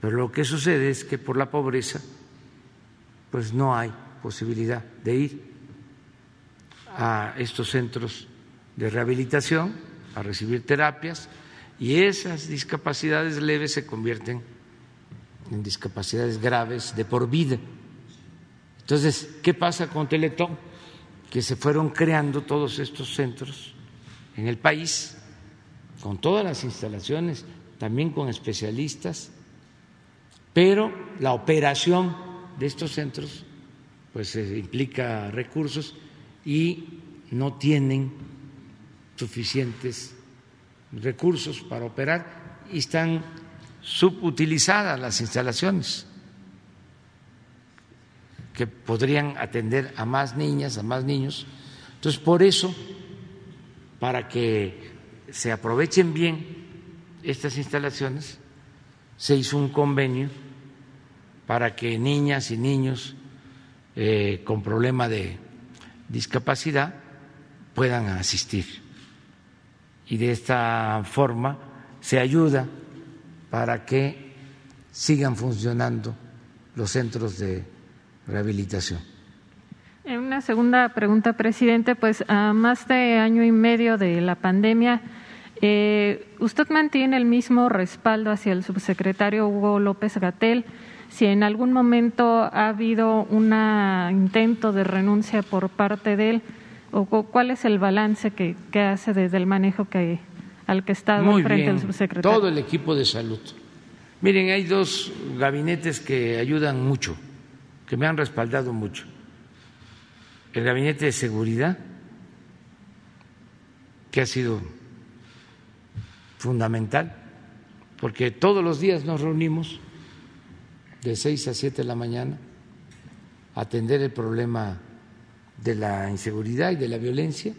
Pero lo que sucede es que por la pobreza, pues no hay posibilidad de ir a estos centros de rehabilitación a recibir terapias y esas discapacidades leves se convierten en discapacidades graves de por vida. Entonces, ¿qué pasa con Teletón? Que se fueron creando todos estos centros en el país, con todas las instalaciones, también con especialistas, pero la operación de estos centros pues implica recursos y no tienen suficientes recursos para operar y están subutilizadas las instalaciones que podrían atender a más niñas, a más niños. Entonces, por eso, para que se aprovechen bien estas instalaciones, se hizo un convenio para que niñas y niños eh, con problema de discapacidad puedan asistir. Y de esta forma se ayuda para que sigan funcionando los centros de rehabilitación. En una segunda pregunta, presidente, pues a más de año y medio de la pandemia, eh, ¿usted mantiene el mismo respaldo hacia el subsecretario Hugo López Gatel? Si en algún momento ha habido un intento de renuncia por parte de él, o cuál es el balance que, hace desde el manejo que, al que está frente al subsecretario. Todo el equipo de salud. Miren, hay dos gabinetes que ayudan mucho, que me han respaldado mucho. El gabinete de seguridad, que ha sido fundamental, porque todos los días nos reunimos de seis a siete de la mañana a atender el problema de la inseguridad y de la violencia,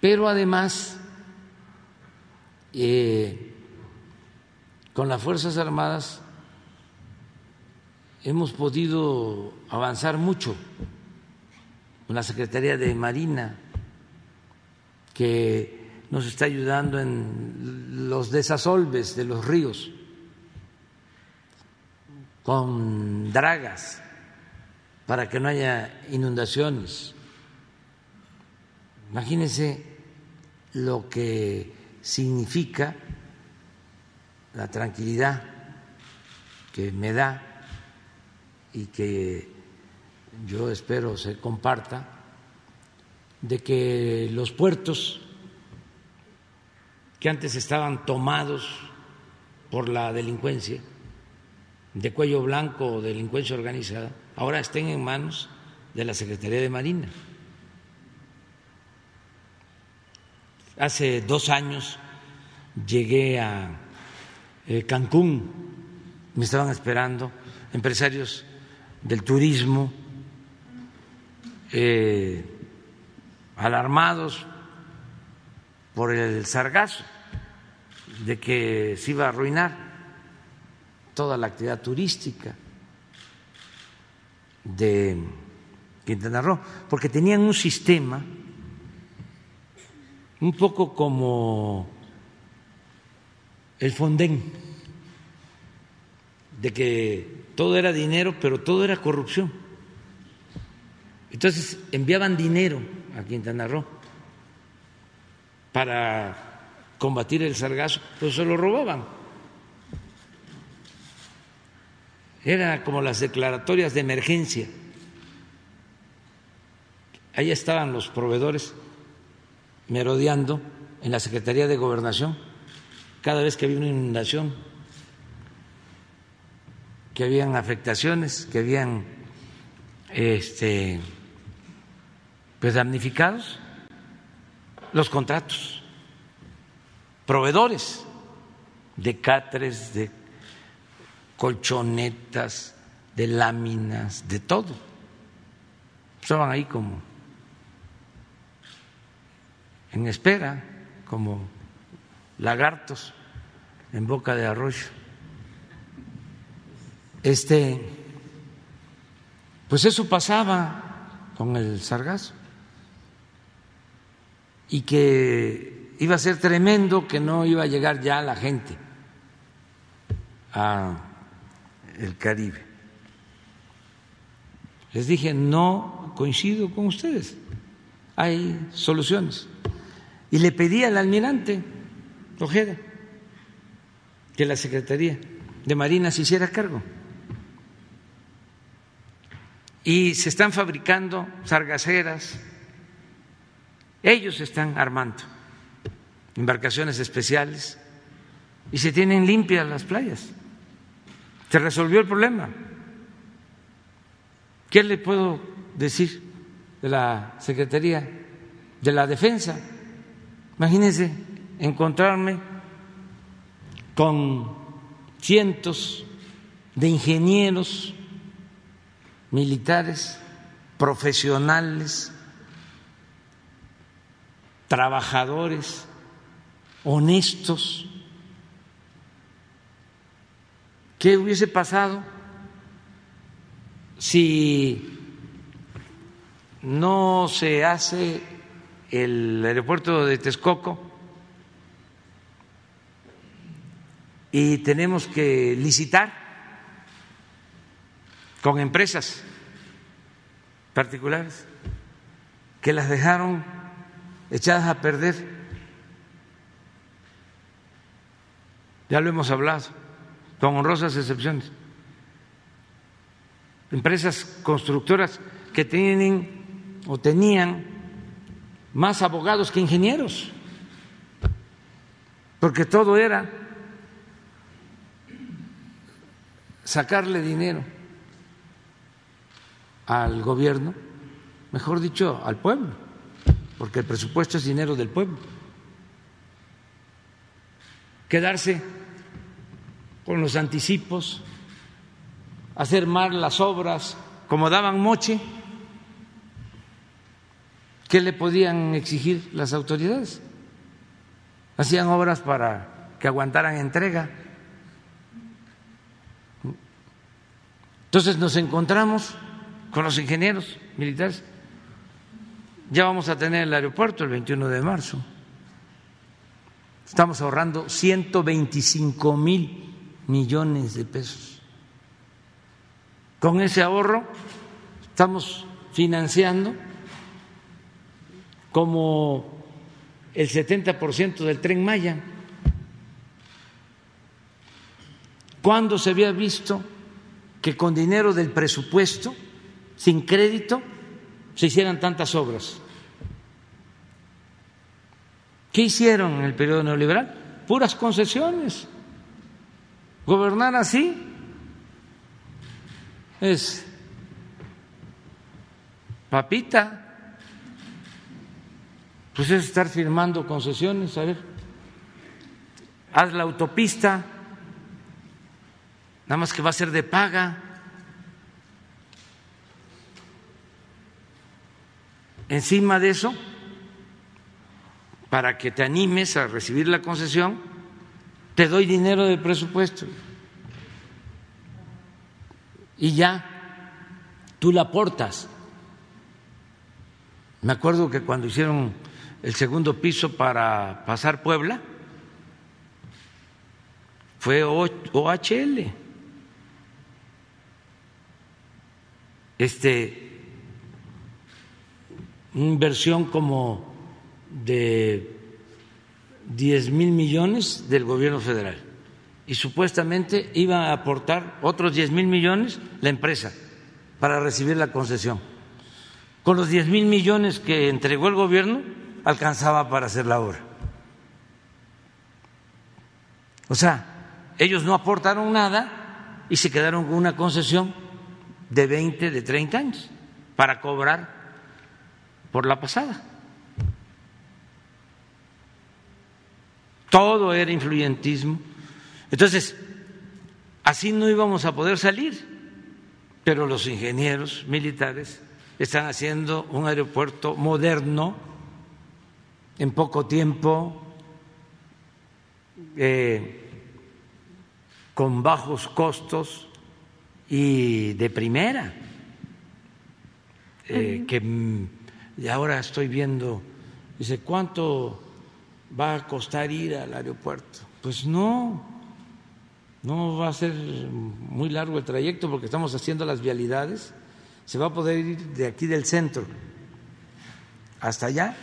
pero además eh, con las Fuerzas Armadas hemos podido avanzar mucho con la Secretaría de Marina, que nos está ayudando en los desasolves de los ríos, con dragas para que no haya inundaciones. Imagínense lo que significa la tranquilidad que me da y que yo espero se comparta de que los puertos que antes estaban tomados por la delincuencia, de cuello blanco o delincuencia organizada, ahora estén en manos de la Secretaría de Marina. Hace dos años llegué a eh, Cancún, me estaban esperando empresarios del turismo, eh, alarmados por el sargazo de que se iba a arruinar toda la actividad turística de Quintana Roo, porque tenían un sistema un poco como el Fonden, de que todo era dinero, pero todo era corrupción. Entonces enviaban dinero a Quintana Roo para combatir el sargazo, pues se lo robaban. Era como las declaratorias de emergencia. Ahí estaban los proveedores merodeando en la Secretaría de Gobernación cada vez que había una inundación, que habían afectaciones, que habían este, pues damnificados los contratos, proveedores de catres, de colchonetas, de láminas, de todo. Estaban ahí como en espera, como lagartos en boca de arroyo. Este, pues eso pasaba con el sargazo y que iba a ser tremendo, que no iba a llegar ya la gente a el Caribe. Les dije, no coincido con ustedes, hay soluciones. Y le pedí al almirante Ojeda que la Secretaría de Marina se hiciera cargo. Y se están fabricando sargaceras, ellos están armando embarcaciones especiales y se tienen limpias las playas. Se resolvió el problema. ¿Qué le puedo decir de la Secretaría de la Defensa? Imagínense encontrarme con cientos de ingenieros militares, profesionales, trabajadores, honestos. ¿Qué hubiese pasado si no se hace el aeropuerto de Texcoco y tenemos que licitar con empresas particulares que las dejaron echadas a perder. Ya lo hemos hablado, con honrosas excepciones. Empresas constructoras que tienen o tenían más abogados que ingenieros, porque todo era sacarle dinero al gobierno, mejor dicho, al pueblo, porque el presupuesto es dinero del pueblo. Quedarse con los anticipos, hacer mal las obras, como daban moche, ¿qué le podían exigir las autoridades? Hacían obras para que aguantaran entrega. Entonces nos encontramos con los ingenieros militares. Ya vamos a tener el aeropuerto el 21 de marzo. Estamos ahorrando 125 mil millones de pesos. Con ese ahorro estamos financiando como el 70% del tren Maya. ¿Cuándo se había visto que con dinero del presupuesto sin crédito se hicieran tantas obras. ¿Qué hicieron en el periodo neoliberal? Puras concesiones. Gobernar así es papita. Pues es estar firmando concesiones, a ver, haz la autopista, nada más que va a ser de paga. Encima de eso, para que te animes a recibir la concesión, te doy dinero del presupuesto. Y ya tú la aportas. Me acuerdo que cuando hicieron el segundo piso para pasar Puebla, fue OHL. Este inversión como de 10 mil millones del gobierno federal y supuestamente iba a aportar otros 10 mil millones la empresa para recibir la concesión. Con los 10 mil millones que entregó el gobierno alcanzaba para hacer la obra. O sea, ellos no aportaron nada y se quedaron con una concesión de 20, de 30 años para cobrar por la pasada. Todo era influyentismo. Entonces, así no íbamos a poder salir, pero los ingenieros militares están haciendo un aeropuerto moderno en poco tiempo, eh, con bajos costos y de primera, eh, que y ahora estoy viendo, dice, ¿cuánto va a costar ir al aeropuerto? Pues no, no va a ser muy largo el trayecto porque estamos haciendo las vialidades. Se va a poder ir de aquí del centro hasta allá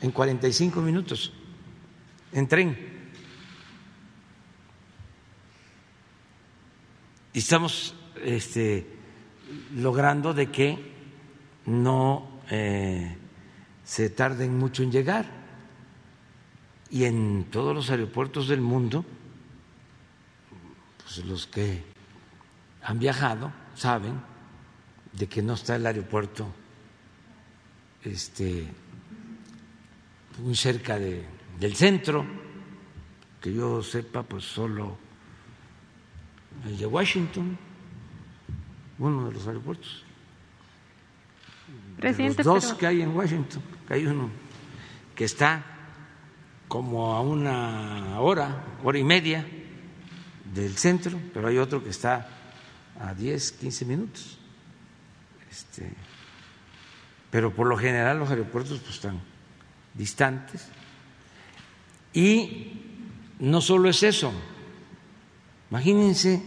en 45 minutos en tren. Y estamos este, logrando de que no eh, se tarden mucho en llegar. Y en todos los aeropuertos del mundo, pues los que han viajado saben, de que no está el aeropuerto este, muy cerca de, del centro, que yo sepa, pues solo el de Washington, uno de los aeropuertos. Presidente, los dos pero- que hay en Washington, que hay uno que está como a una hora, hora y media del centro, pero hay otro que está a 10, 15 minutos. Este, pero por lo general los aeropuertos pues, están distantes. Y no solo es eso, imagínense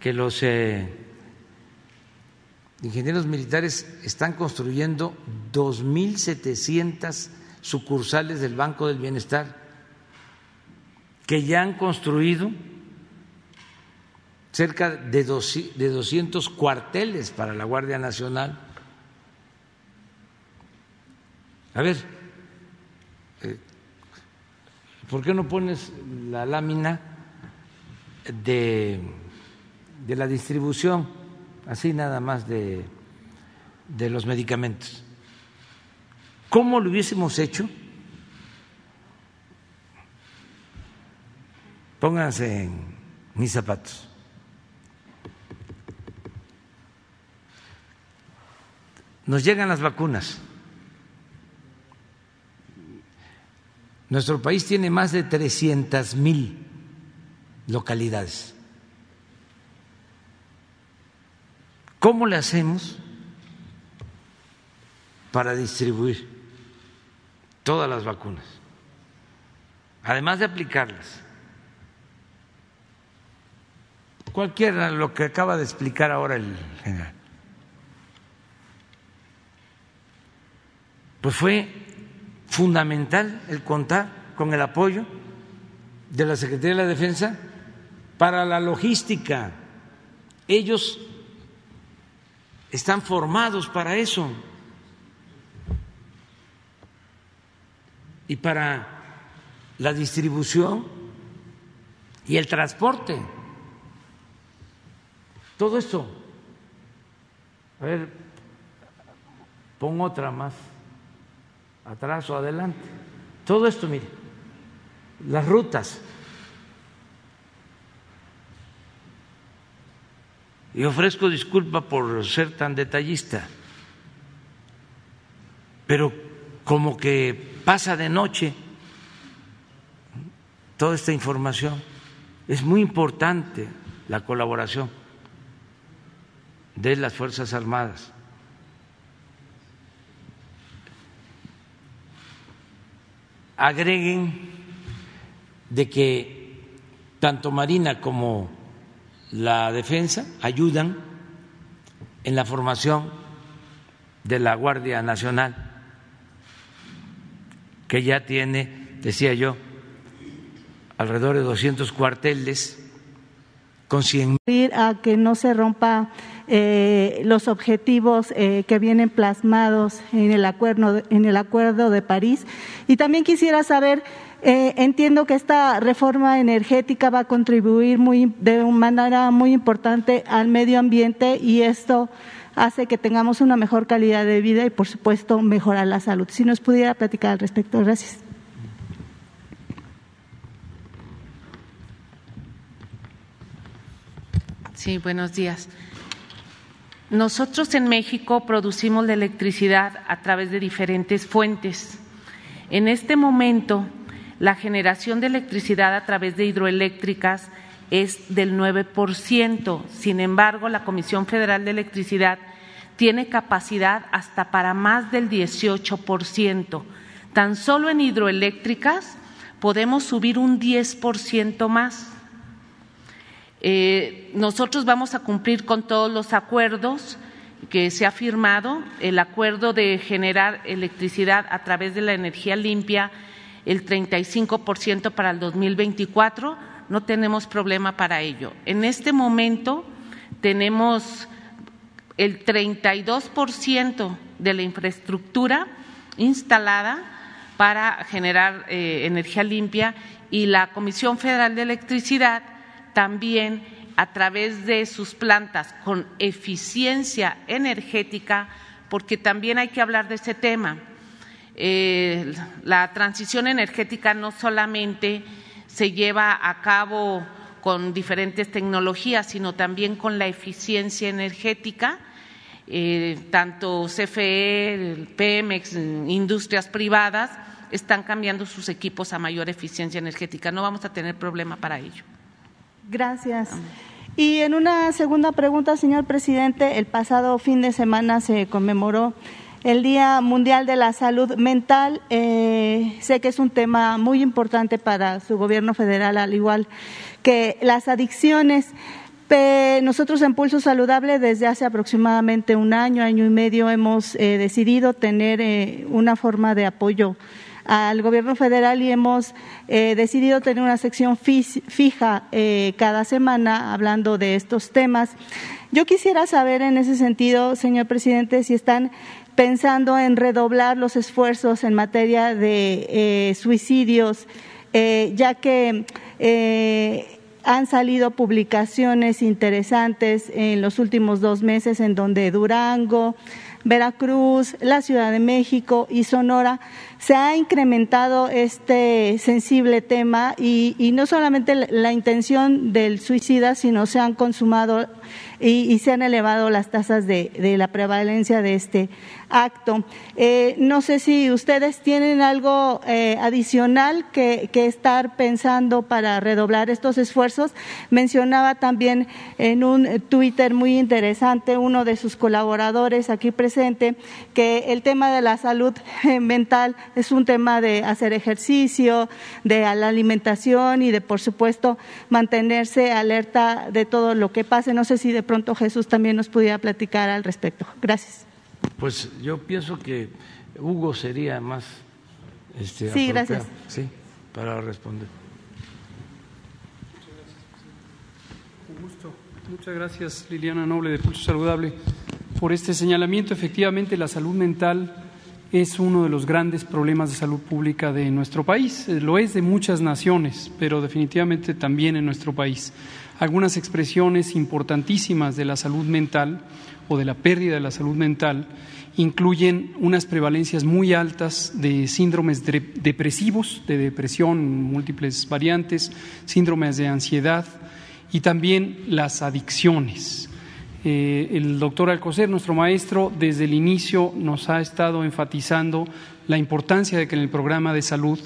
que los eh, ingenieros militares están construyendo 2.700 sucursales del Banco del Bienestar, que ya han construido cerca de 200 cuarteles para la Guardia Nacional. A ver, eh, ¿por qué no pones la lámina de, de la distribución, así nada más de, de los medicamentos? ¿Cómo lo hubiésemos hecho? Pónganse en mis zapatos. Nos llegan las vacunas. Nuestro país tiene más de 300 mil localidades. ¿Cómo le hacemos para distribuir todas las vacunas? Además de aplicarlas. Cualquiera, lo que acaba de explicar ahora el general. Pues fue fundamental el contar con el apoyo de la Secretaría de la Defensa para la logística. Ellos están formados para eso y para la distribución y el transporte. Todo esto. A ver, pon otra más atrás o adelante. Todo esto, mire, las rutas. Y ofrezco disculpa por ser tan detallista, pero como que pasa de noche toda esta información. Es muy importante la colaboración de las Fuerzas Armadas. agreguen de que tanto Marina como la defensa ayudan en la formación de la Guardia Nacional, que ya tiene, decía yo, alrededor de 200 cuarteles con 100 a que no se rompa eh, los objetivos eh, que vienen plasmados en el acuerdo en el acuerdo de París. Y también quisiera saber eh, entiendo que esta reforma energética va a contribuir muy de una manera muy importante al medio ambiente y esto hace que tengamos una mejor calidad de vida y por supuesto mejorar la salud. Si nos pudiera platicar al respecto, gracias. Sí, buenos días. Nosotros en México producimos la electricidad a través de diferentes fuentes. En este momento, la generación de electricidad a través de hidroeléctricas es del 9%. Sin embargo, la Comisión Federal de Electricidad tiene capacidad hasta para más del 18%. Tan solo en hidroeléctricas podemos subir un 10% más. Eh, nosotros vamos a cumplir con todos los acuerdos que se ha firmado, el acuerdo de generar electricidad a través de la energía limpia, el 35% para el 2024, no tenemos problema para ello. En este momento tenemos el 32% de la infraestructura instalada para generar eh, energía limpia y la Comisión Federal de Electricidad también a través de sus plantas con eficiencia energética, porque también hay que hablar de ese tema. Eh, la transición energética no solamente se lleva a cabo con diferentes tecnologías, sino también con la eficiencia energética. Eh, tanto CFE, Pemex, industrias privadas están cambiando sus equipos a mayor eficiencia energética. No vamos a tener problema para ello. Gracias. Y en una segunda pregunta, señor presidente, el pasado fin de semana se conmemoró el Día Mundial de la Salud Mental. Eh, sé que es un tema muy importante para su gobierno federal, al igual que las adicciones. Nosotros en Pulso Saludable desde hace aproximadamente un año, año y medio hemos eh, decidido tener eh, una forma de apoyo al gobierno federal y hemos eh, decidido tener una sección fija cada semana hablando de estos temas. Yo quisiera saber en ese sentido, señor presidente, si están pensando en redoblar los esfuerzos en materia de eh, suicidios, ya que han salido publicaciones interesantes en los últimos dos meses en donde Durango, Veracruz, la Ciudad de México y Sonora se ha incrementado este sensible tema y, no solamente la intención del suicida, sino se han consumado y, se han elevado las tasas de, la prevalencia de este acto. Eh, no sé si ustedes tienen algo eh, adicional que, estar pensando para redoblar estos esfuerzos. Mencionaba también en un Twitter muy interesante uno de sus colaboradores aquí presente que el tema de la salud mental es un tema de hacer ejercicio, de la alimentación y de, por supuesto, mantenerse alerta de todo lo que pase. No sé de pronto Jesús también nos pudiera platicar al respecto. Gracias. Pues yo pienso que Hugo sería más este, sí, gracias. Sí, para responder. gusto. Muchas gracias, Liliana Noble de Pulso Saludable, por este señalamiento. Efectivamente, la salud mental es uno de los grandes problemas de salud pública de nuestro país. Eh, lo es de muchas naciones, pero definitivamente también en nuestro país. Algunas expresiones importantísimas de la salud mental o de la pérdida de la salud mental incluyen unas prevalencias muy altas de síndromes depresivos, de depresión, múltiples variantes, síndromes de ansiedad y también las adicciones. Eh, el doctor Alcocer, nuestro maestro, desde el inicio nos ha estado enfatizando la importancia de que en el programa de salud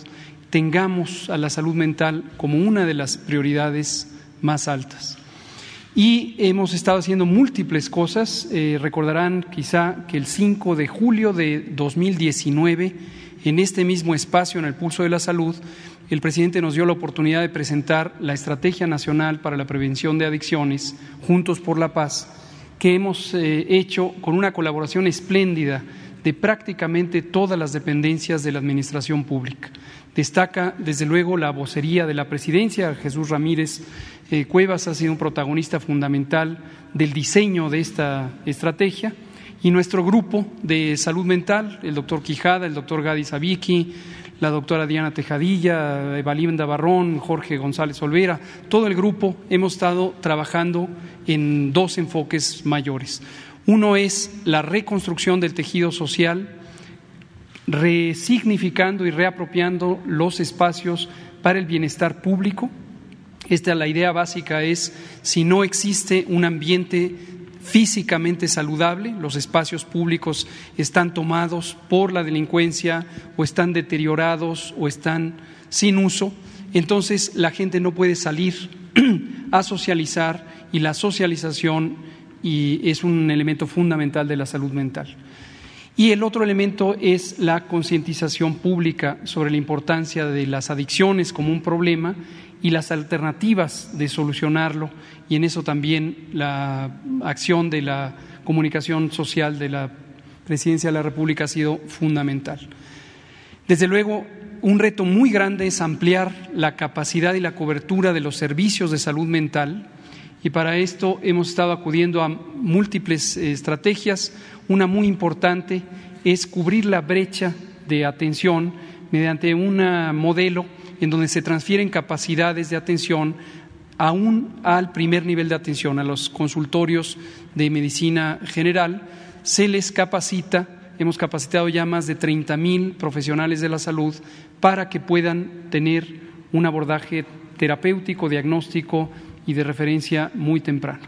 tengamos a la salud mental como una de las prioridades más altas. Y hemos estado haciendo múltiples cosas. Eh, recordarán quizá que el 5 de julio de 2019, en este mismo espacio, en el Pulso de la Salud, el presidente nos dio la oportunidad de presentar la Estrategia Nacional para la Prevención de Adicciones, Juntos por la Paz, que hemos eh, hecho con una colaboración espléndida de prácticamente todas las dependencias de la Administración Pública. Destaca, desde luego, la vocería de la Presidencia. Jesús Ramírez eh, Cuevas ha sido un protagonista fundamental del diseño de esta estrategia. Y nuestro grupo de salud mental, el doctor Quijada, el doctor Gadi Sabiki, la doctora Diana Tejadilla, Evalinda Barrón, Jorge González Olvera, todo el grupo hemos estado trabajando en dos enfoques mayores. Uno es la reconstrucción del tejido social, resignificando y reapropiando los espacios para el bienestar público. Esta la idea básica es si no existe un ambiente físicamente saludable, los espacios públicos están tomados por la delincuencia o están deteriorados o están sin uso, entonces la gente no puede salir a socializar y la socialización y es un elemento fundamental de la salud mental. Y el otro elemento es la concientización pública sobre la importancia de las adicciones como un problema y las alternativas de solucionarlo y en eso también la acción de la comunicación social de la Presidencia de la República ha sido fundamental. Desde luego, un reto muy grande es ampliar la capacidad y la cobertura de los servicios de salud mental y para esto hemos estado acudiendo a múltiples estrategias. Una muy importante es cubrir la brecha de atención mediante un modelo en donde se transfieren capacidades de atención aún al primer nivel de atención, a los consultorios de medicina general, se les capacita, hemos capacitado ya más de 30 mil profesionales de la salud para que puedan tener un abordaje terapéutico, diagnóstico y de referencia muy temprano.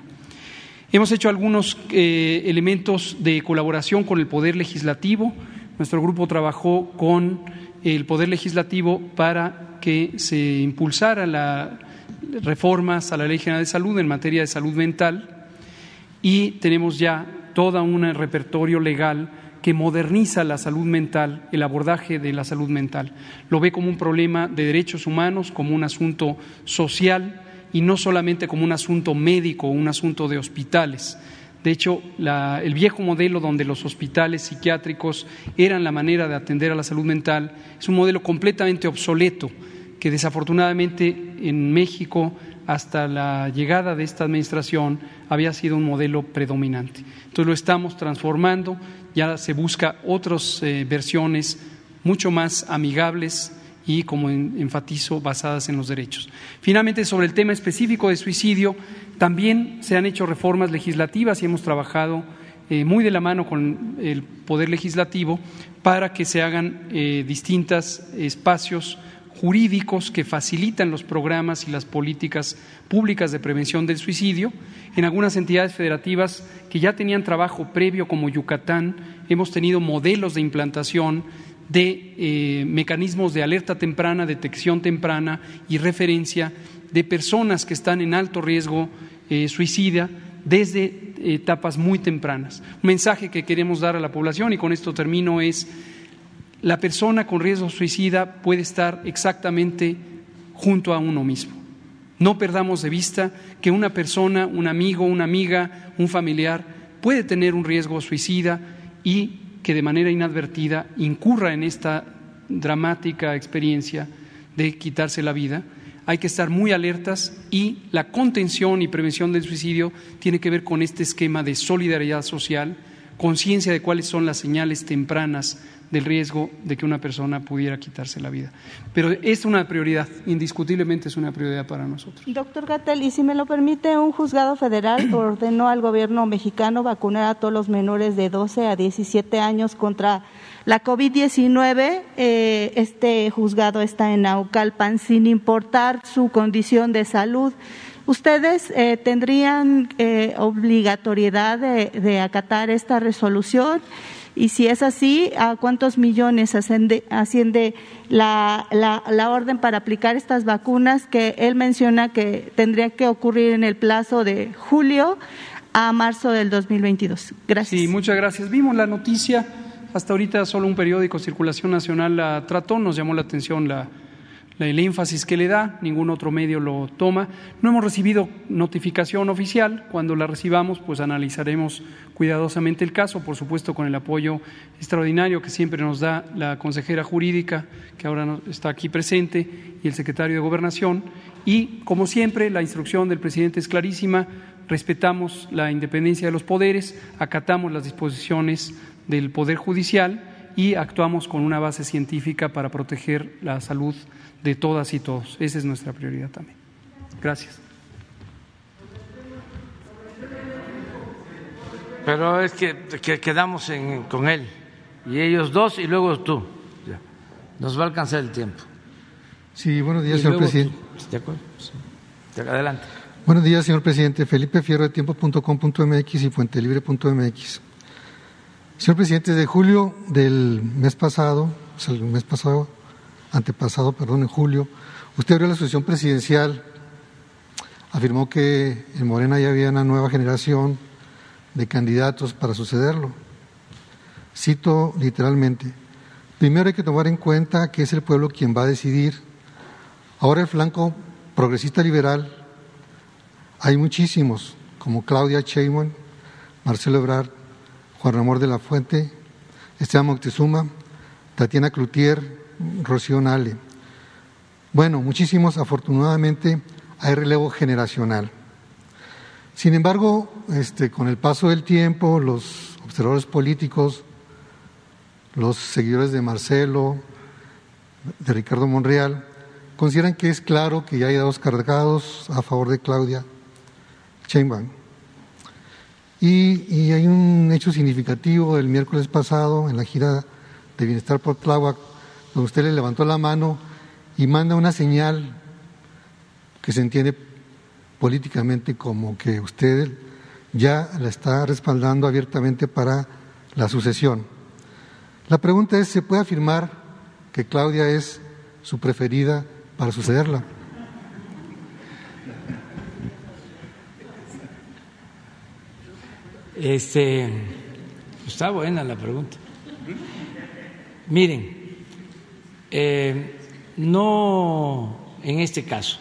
Hemos hecho algunos eh, elementos de colaboración con el Poder Legislativo. Nuestro grupo trabajó con el Poder Legislativo para que se impulsara las reformas a la Ley General de Salud en materia de salud mental y tenemos ya todo un repertorio legal que moderniza la salud mental, el abordaje de la salud mental. Lo ve como un problema de derechos humanos, como un asunto social y no solamente como un asunto médico un asunto de hospitales. De hecho, el viejo modelo donde los hospitales psiquiátricos eran la manera de atender a la salud mental es un modelo completamente obsoleto que desafortunadamente en México hasta la llegada de esta administración había sido un modelo predominante. Entonces lo estamos transformando, ya se busca otras eh, versiones mucho más amigables y, como enfatizo, basadas en los derechos. Finalmente, sobre el tema específico de suicidio, también se han hecho reformas legislativas y hemos trabajado eh, muy de la mano con el Poder Legislativo para que se hagan eh, distintos espacios jurídicos que facilitan los programas y las políticas públicas de prevención del suicidio. En algunas entidades federativas que ya tenían trabajo previo, como Yucatán, hemos tenido modelos de implantación de eh, mecanismos de alerta temprana, detección temprana y referencia de personas que están en alto riesgo eh, suicida desde etapas muy tempranas. Un mensaje que queremos dar a la población, y con esto termino, es la persona con riesgo suicida puede estar exactamente junto a uno mismo. No perdamos de vista que una persona, un amigo, una amiga, un familiar puede tener un riesgo suicida y que de manera inadvertida incurra en esta dramática experiencia de quitarse la vida. Hay que estar muy alertas y la contención y prevención del suicidio tiene que ver con este esquema de solidaridad social, conciencia de cuáles son las señales tempranas del riesgo de que una persona pudiera quitarse la vida. Pero es una prioridad, indiscutiblemente es una prioridad para nosotros. Doctor Gatel, y si me lo permite, un juzgado federal ordenó al gobierno mexicano vacunar a todos los menores de 12 a 17 años contra la COVID-19. Eh, este juzgado está en Naucalpan sin importar su condición de salud. ¿Ustedes eh, tendrían eh, obligatoriedad de acatar esta resolución? Y si es así, ¿a cuántos millones asciende, asciende la, la, orden para aplicar estas vacunas que él menciona que tendría que ocurrir en el plazo de julio a marzo del 2022? Gracias. Sí, muchas gracias. Vimos la noticia, hasta ahorita solo un periódico, Circulación Nacional, la trató, nos llamó la atención la el énfasis que le da, ningún otro medio lo toma. No hemos recibido notificación oficial, cuando la recibamos pues analizaremos cuidadosamente el caso, por supuesto con el apoyo extraordinario que siempre nos da la consejera jurídica, que ahora está aquí presente, y el secretario de Gobernación. Y, como siempre, la instrucción del presidente es clarísima, respetamos la independencia de los poderes, acatamos las disposiciones del Poder Judicial y actuamos con una base científica para proteger la salud de todas y todos. Esa es nuestra prioridad también. Gracias. Pero es que, quedamos con él y ellos dos y luego tú. Nos va a alcanzar el tiempo. Sí, buenos días, señor presidente. ¿De acuerdo? Adelante. Buenos días, señor presidente. Felipe Fierro de tiempo.com.mx y fuentelibre.mx. Señor presidente, desde julio del mes pasado, o sea, el mes pasado, antepasado, perdón, en julio, usted abrió la asociación presidencial, afirmó que en Morena ya había una nueva generación de candidatos para sucederlo. Cito literalmente, primero hay que tomar en cuenta que es el pueblo quien va a decidir. Ahora el flanco progresista liberal, hay muchísimos, como Claudia Sheinbaum, Marcelo Ebrard, Juan Ramón de la Fuente, Esteban Moctezuma, Tatiana Cloutier, Rocío Nale. Bueno, muchísimos, afortunadamente hay relevo generacional. Sin embargo, este, con el paso del tiempo, los observadores políticos, los seguidores de Marcelo, de Ricardo Monreal, consideran que es claro que ya hay dos cargados a favor de Claudia Sheinbaum. Y, hay un hecho significativo el miércoles pasado en la gira de Bienestar por Tláhuac, donde usted le levantó la mano y manda una señal que se entiende políticamente como que usted ya la está respaldando abiertamente para la sucesión. La pregunta es, ¿se puede afirmar que Claudia es su preferida para sucederla? Este, está buena la pregunta. Miren, eh, no en este caso,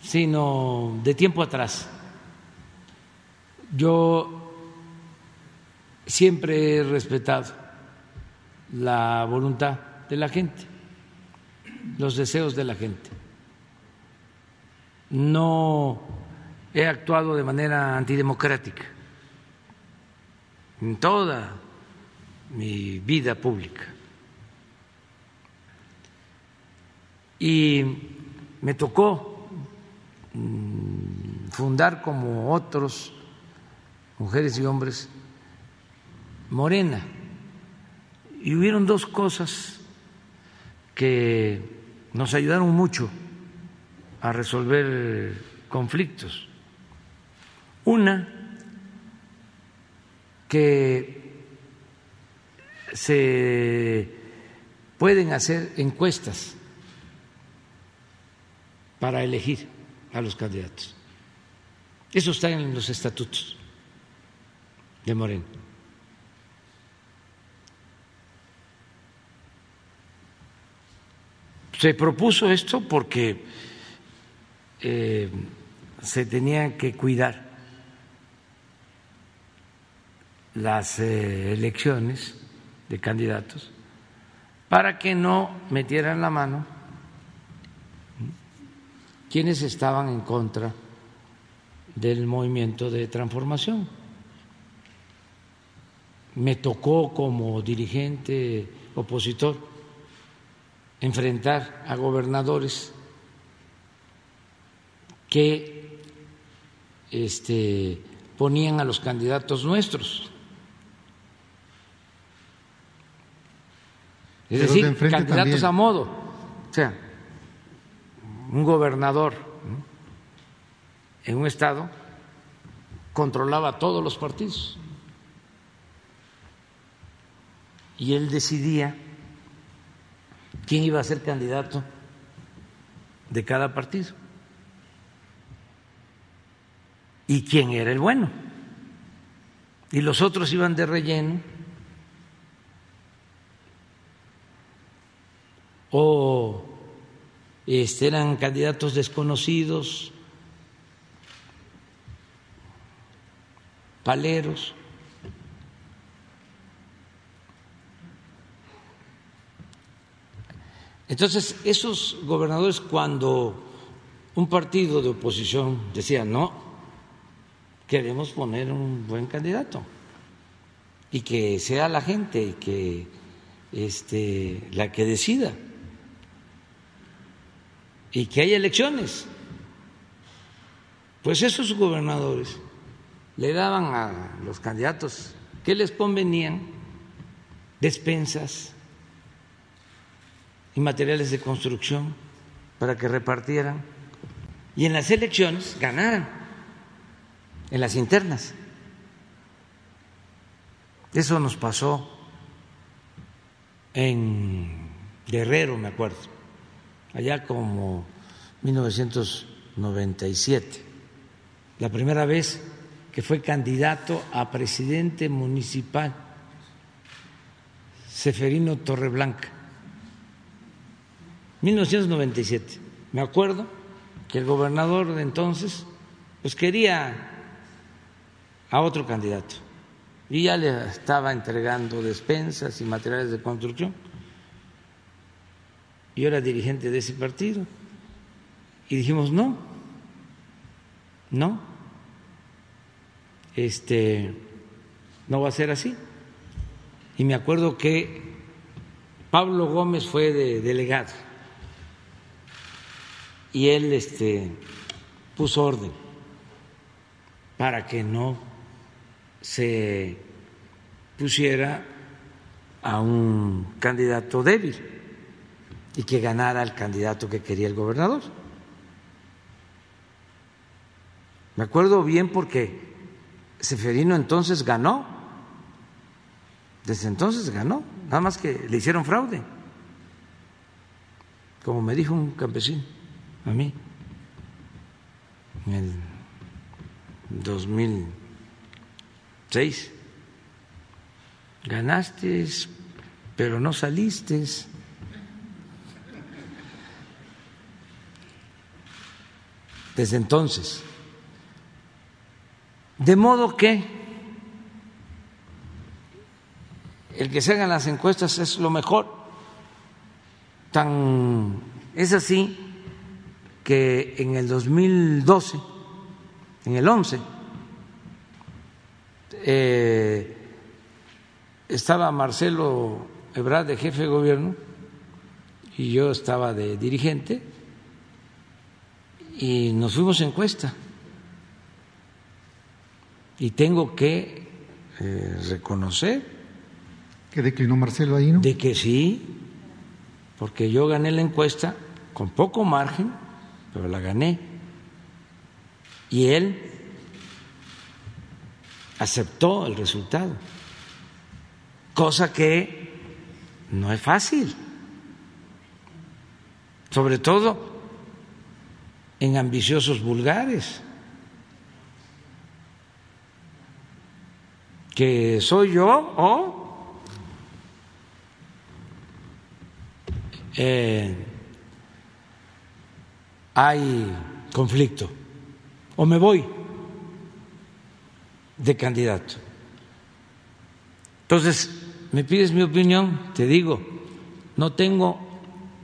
sino de tiempo atrás. Yo siempre he respetado la voluntad de la gente, los deseos de la gente. No he actuado de manera antidemocrática en toda mi vida pública. Y me tocó mm, fundar como otros, mujeres y hombres, Morena. Y hubieron dos cosas que nos ayudaron mucho a resolver conflictos. Una, que se pueden hacer encuestas para elegir a los candidatos. Eso está en los estatutos de Moreno. Se propuso esto porque eh, se tenía que cuidar las eh, elecciones de candidatos para que no metieran la mano quienes estaban en contra del movimiento de transformación. Me tocó como dirigente opositor enfrentar a gobernadores que este, ponían a los candidatos nuestros Es decir, candidatos a modo. O sea, un gobernador en un estado controlaba todos los partidos. Y él decidía quién iba a ser candidato de cada partido y quién era el bueno. Y los otros iban de relleno o este, eran candidatos desconocidos, paleros. Entonces, esos gobernadores cuando un partido de oposición decía, no, queremos poner un buen candidato y que sea la gente que este, la que decida y que haya elecciones. Pues esos gobernadores le daban a los candidatos que les convenían despensas y materiales de construcción para que repartieran y en las elecciones ganaran, en las internas. Eso nos pasó en Guerrero, me acuerdo allá como 1997, la primera vez que fue candidato a presidente municipal, Seferino Torreblanca, 1997. Me acuerdo que el gobernador de entonces pues quería a otro candidato y ya le estaba entregando despensas y materiales de construcción yo era dirigente de ese partido. Y dijimos, no, no, este, no va a ser así. Y me acuerdo que Pablo Gómez fue de delegado y él este, puso orden para que no se pusiera a un candidato débil y que ganara el candidato que quería el gobernador. Me acuerdo bien porque Seferino entonces ganó, desde entonces ganó, nada más que le hicieron fraude, como me dijo un campesino a mí en el 2006. Ganaste, pero no saliste. Desde entonces. De modo que el que se hagan las encuestas es lo mejor. Tan es así que en el 2012, en el 11, eh, estaba Marcelo Ebrard de jefe de gobierno y yo estaba de dirigente y nos fuimos a encuesta. Y tengo que eh, reconocer. ¿Que declinó Marcelo ahí, no? De que sí, porque yo gané la encuesta con poco margen, pero la gané. Y él aceptó el resultado, cosa que no es fácil, sobre todo en ambiciosos vulgares. que soy yo o eh, hay conflicto o me voy de candidato. Entonces, me pides mi opinión, te digo, no tengo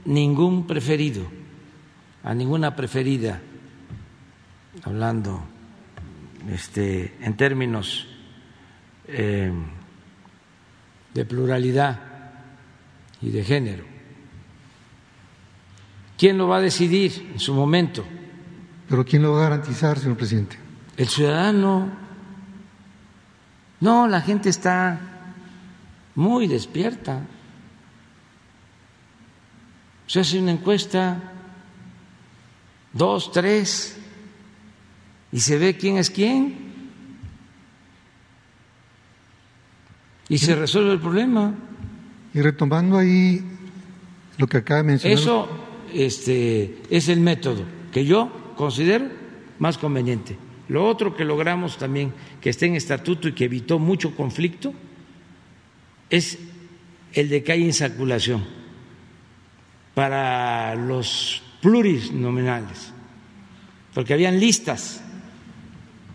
ningún preferido, a ninguna preferida, hablando este, en términos eh, de pluralidad y de género. ¿Quién lo va a decidir en su momento? ¿Pero quién lo va a garantizar, señor presidente? El ciudadano. No, la gente está muy despierta. Se hace una encuesta, dos, tres, y se ve quién es quién. y se resuelve el problema. Y retomando ahí lo que acaba de mencionar. Eso este, es el método que yo considero más conveniente. Lo otro que logramos también, que esté en estatuto y que evitó mucho conflicto, es el de que hay insaculación para los plurinominales, porque habían listas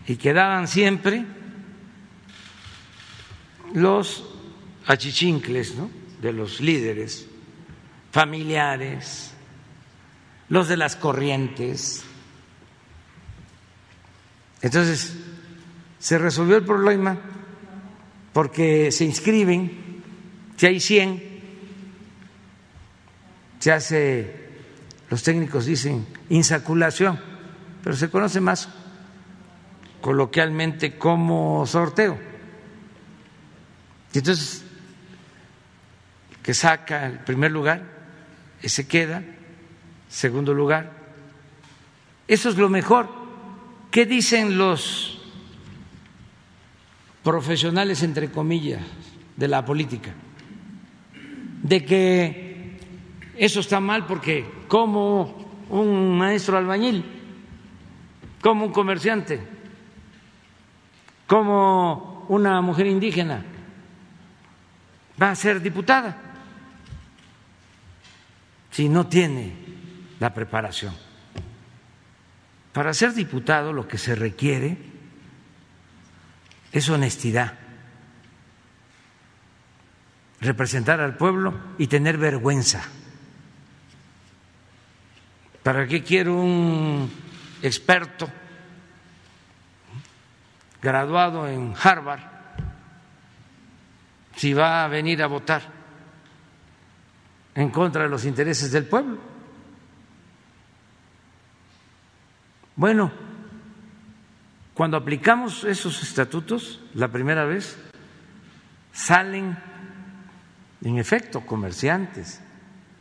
y quedaban siempre los achichincles ¿no? de los líderes familiares, los de las corrientes. Entonces, se resolvió el problema porque se inscriben, si hay 100, se hace, los técnicos dicen, insaculación, pero se conoce más coloquialmente como sorteo y entonces, que saca el primer lugar, ese queda, segundo lugar. Eso es lo mejor. ¿Qué dicen los profesionales, entre comillas, de la política? De que eso está mal porque como un maestro albañil, como un comerciante, como una mujer indígena, va a ser diputada si no tiene la preparación. Para ser diputado lo que se requiere es honestidad, representar al pueblo y tener vergüenza. ¿Para qué quiero un experto graduado en Harvard si va a venir a votar en contra de los intereses del pueblo. Bueno, cuando aplicamos esos estatutos, la primera vez, salen en efecto comerciantes,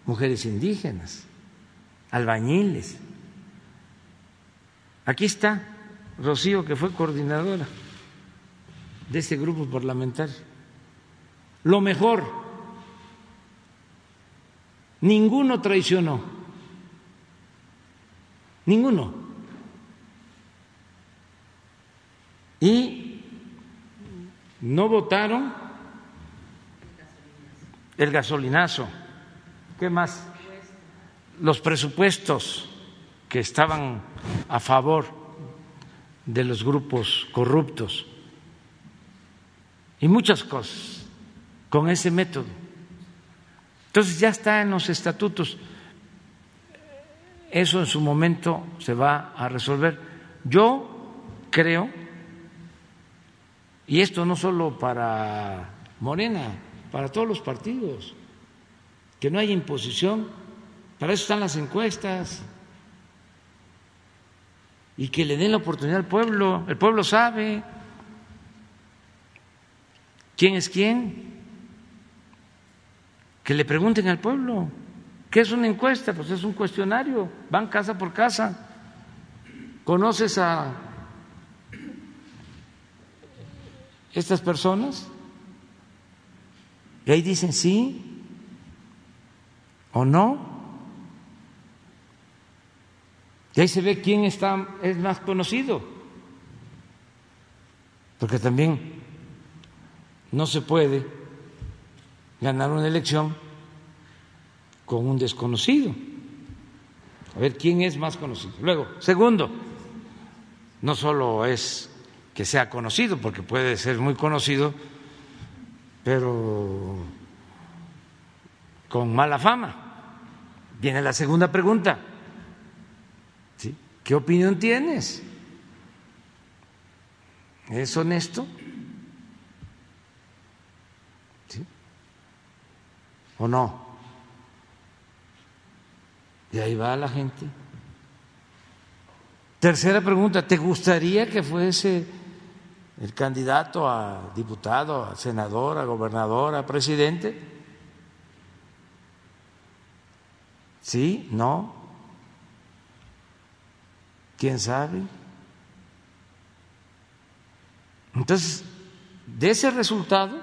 mujeres indígenas, albañiles. Aquí está Rocío, que fue coordinadora de este grupo parlamentario. Lo mejor, ninguno traicionó, ninguno. Y no votaron el gasolinazo. ¿Qué más? Los presupuestos que estaban a favor de los grupos corruptos y muchas cosas con ese método. Entonces ya está en los estatutos. Eso en su momento se va a resolver. Yo creo, y esto no solo para Morena, para todos los partidos, que no haya imposición, para eso están las encuestas, y que le den la oportunidad al pueblo, el pueblo sabe. Quién es quién, que le pregunten al pueblo, ¿qué es una encuesta? Pues es un cuestionario, van casa por casa, conoces a estas personas y ahí dicen sí o no. Y ahí se ve quién está, es más conocido. Porque también no se puede ganar una elección con un desconocido. A ver quién es más conocido. Luego, segundo, no solo es que sea conocido, porque puede ser muy conocido, pero con mala fama. Viene la segunda pregunta. ¿Qué opinión tienes? ¿Es honesto? ¿Sí? ¿O no? Y ahí va la gente. Tercera pregunta, ¿te gustaría que fuese el candidato a diputado, a senador, a gobernador, a presidente? ¿Sí? ¿No? ¿Quién sabe? Entonces, de ese resultado,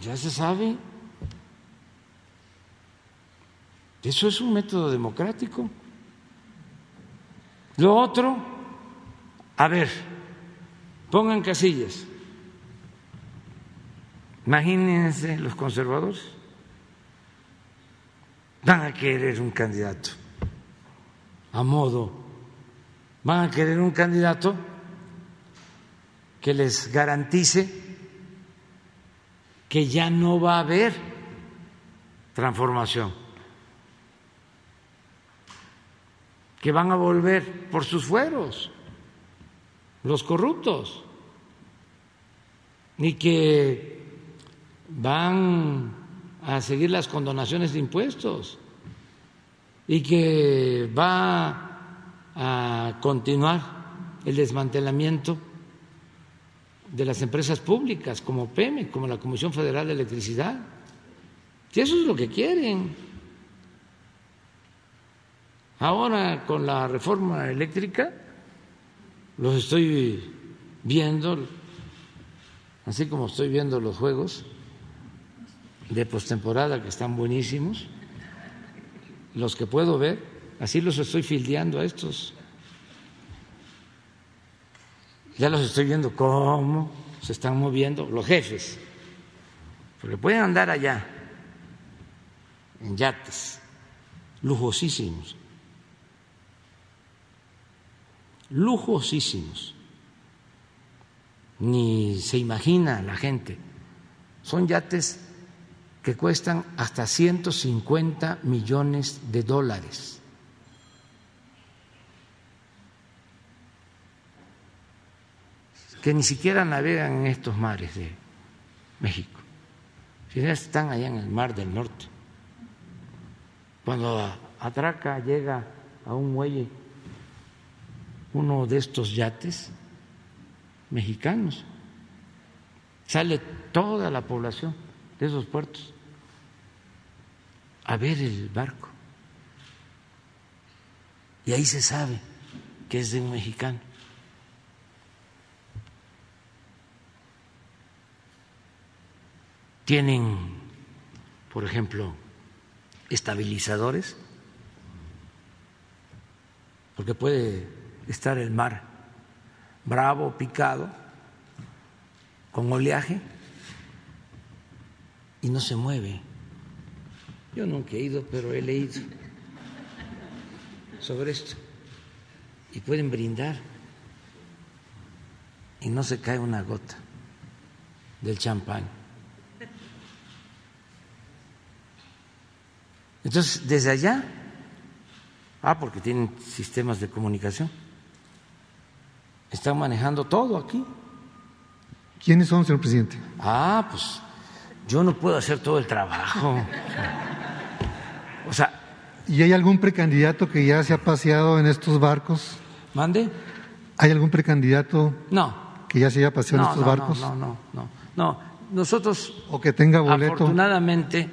ya se sabe, eso es un método democrático. Lo otro, a ver, pongan casillas. Imagínense los conservadores, van a querer un candidato a modo. Van a querer un candidato que les garantice que ya no va a haber transformación, que van a volver por sus fueros los corruptos, ni que van a seguir las condonaciones de impuestos y que va a continuar el desmantelamiento de las empresas públicas como PEME, como la Comisión Federal de Electricidad. Si eso es lo que quieren. Ahora con la reforma eléctrica los estoy viendo, así como estoy viendo los juegos de postemporada que están buenísimos los que puedo ver, así los estoy fildeando a estos. Ya los estoy viendo cómo se están moviendo los jefes, porque pueden andar allá en yates lujosísimos, lujosísimos. Ni se imagina la gente. Son yates que cuestan hasta 150 millones de dólares. que ni siquiera navegan en estos mares de México, si están allá en el mar del norte. Cuando atraca, llega a un muelle uno de estos yates mexicanos. Sale toda la población de esos puertos a ver el barco. Y ahí se sabe que es de un mexicano. Tienen, por ejemplo, estabilizadores, porque puede estar el mar bravo, picado, con oleaje, y no se mueve. Yo nunca he ido, pero he leído sobre esto. Y pueden brindar y no se cae una gota del champán. Entonces, desde allá, ah, porque tienen sistemas de comunicación, están manejando todo aquí. ¿Quiénes son, señor presidente? Ah, pues yo no puedo hacer todo el trabajo. O sea. ¿Y hay algún precandidato que ya se ha paseado en estos barcos? ¿Mande? ¿Hay algún precandidato? No. Que ya se haya paseado en estos barcos? No, no, no, no. Nosotros. O que tenga boleto. Afortunadamente,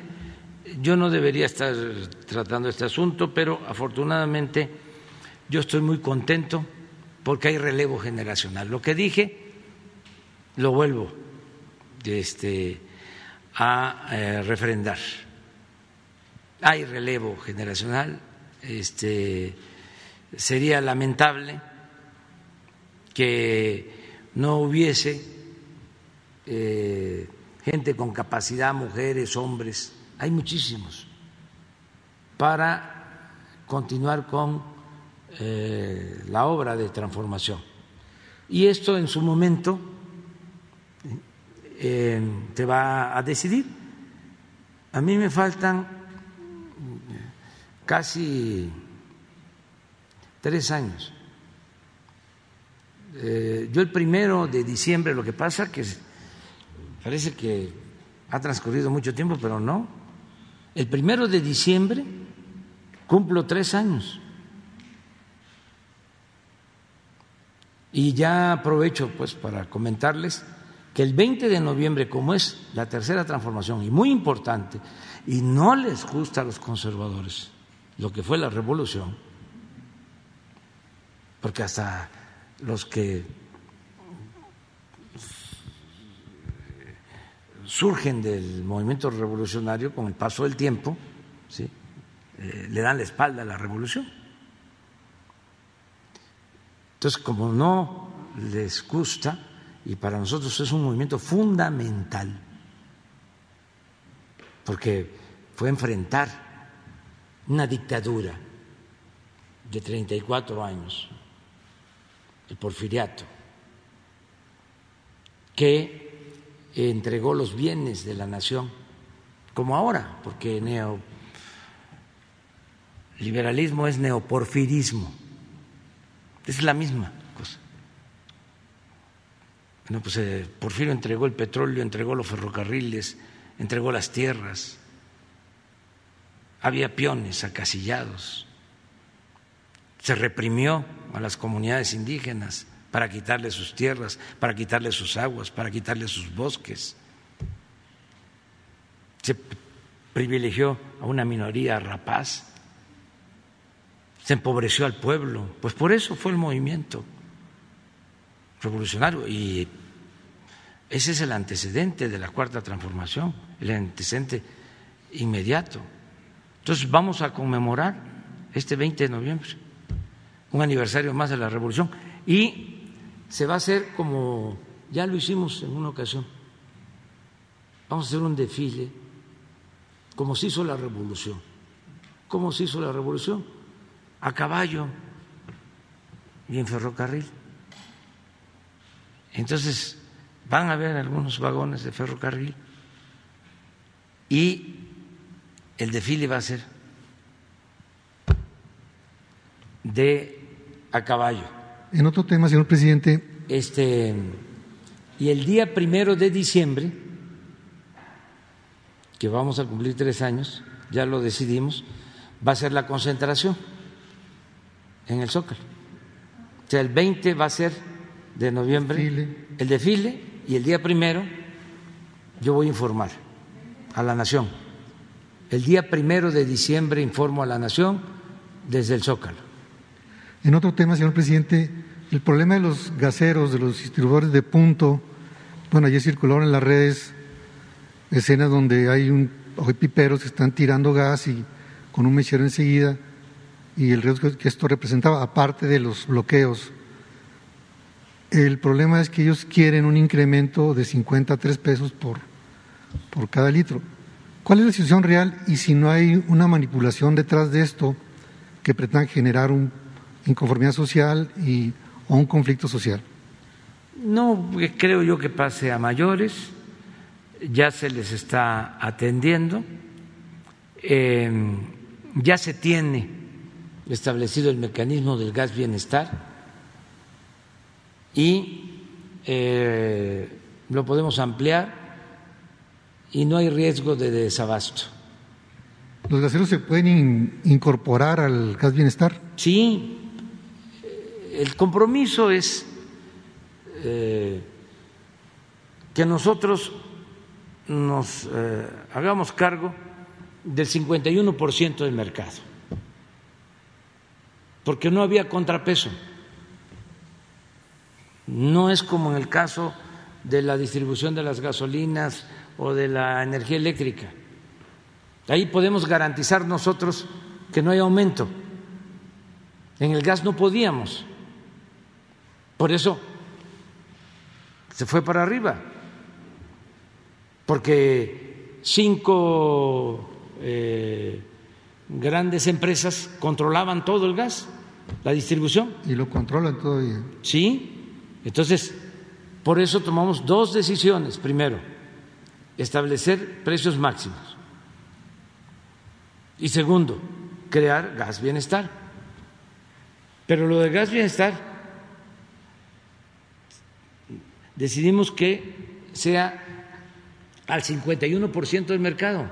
yo no debería estar tratando este asunto, pero afortunadamente yo estoy muy contento porque hay relevo generacional. Lo que dije, lo vuelvo este, a eh, refrendar hay relevo generacional, este, sería lamentable que no hubiese eh, gente con capacidad, mujeres, hombres, hay muchísimos, para continuar con eh, la obra de transformación. Y esto en su momento eh, te va a decidir. A mí me faltan casi tres años. Eh, yo el primero de diciembre, lo que pasa que parece que ha transcurrido mucho tiempo, pero no. El primero de diciembre cumplo tres años. Y ya aprovecho pues para comentarles que el 20 de noviembre, como es la tercera transformación y muy importante, y no les gusta a los conservadores, lo que fue la revolución, porque hasta los que surgen del movimiento revolucionario con el paso del tiempo, ¿sí? Eh, le dan la espalda a la revolución. Entonces, como no les gusta, y para nosotros es un movimiento fundamental, porque fue enfrentar una dictadura de 34 años, el porfiriato, que entregó los bienes de la nación, como ahora, porque neoliberalismo es neoporfirismo, es la misma cosa. Bueno, pues eh, Porfirio entregó el petróleo, entregó los ferrocarriles, entregó las tierras, había peones acasillados, se reprimió a las comunidades indígenas para quitarles sus tierras, para quitarles sus aguas, para quitarles sus bosques. Se privilegió a una minoría rapaz, se empobreció al pueblo, pues por eso fue el movimiento revolucionario y ese es el antecedente de la cuarta transformación, el antecedente inmediato. Entonces vamos a conmemorar este 20 de noviembre, un aniversario más de la revolución, y se va a hacer como ya lo hicimos en una ocasión. Vamos a hacer un desfile, como se hizo la revolución. ¿Cómo se hizo la revolución? A caballo y en ferrocarril. Entonces van a haber algunos vagones de ferrocarril y el desfile va a ser de a caballo. En otro tema, señor presidente. Este, y el día primero de diciembre, que vamos a cumplir tres años, ya lo decidimos, va a ser la concentración en el Zócalo. O sea, el 20 va a ser de noviembre Desfile. el desfile y el día primero yo voy a informar a la Nación. El día primero de diciembre informo a la Nación desde el Zócalo. En otro tema, señor presidente, el problema de los gaseros, de los distribuidores de punto, bueno, ayer circularon en las redes escenas donde hay un hay piperos que están tirando gas y con un mechero enseguida y el riesgo que esto representaba, aparte de los bloqueos. El problema es que ellos quieren un incremento de 53 pesos por, por cada litro. ¿Cuál es la situación real y si no hay una manipulación detrás de esto que pretenda generar una inconformidad social y, o un conflicto social? No creo yo que pase a mayores, ya se les está atendiendo, eh, ya se tiene establecido el mecanismo del gas bienestar. Y eh, lo podemos ampliar y no hay riesgo de desabasto. ¿Los gaseros se pueden in- incorporar al gas bienestar? Sí, el compromiso es eh, que nosotros nos eh, hagamos cargo del 51% del mercado, porque no había contrapeso. No es como en el caso de la distribución de las gasolinas o de la energía eléctrica. Ahí podemos garantizar nosotros que no hay aumento. En el gas no podíamos. Por eso se fue para arriba. Porque cinco eh, grandes empresas controlaban todo el gas, la distribución. Y lo controlan todavía. Sí. Entonces, por eso tomamos dos decisiones. Primero, establecer precios máximos. Y segundo, crear gas bienestar. Pero lo de gas bienestar decidimos que sea al 51% del mercado.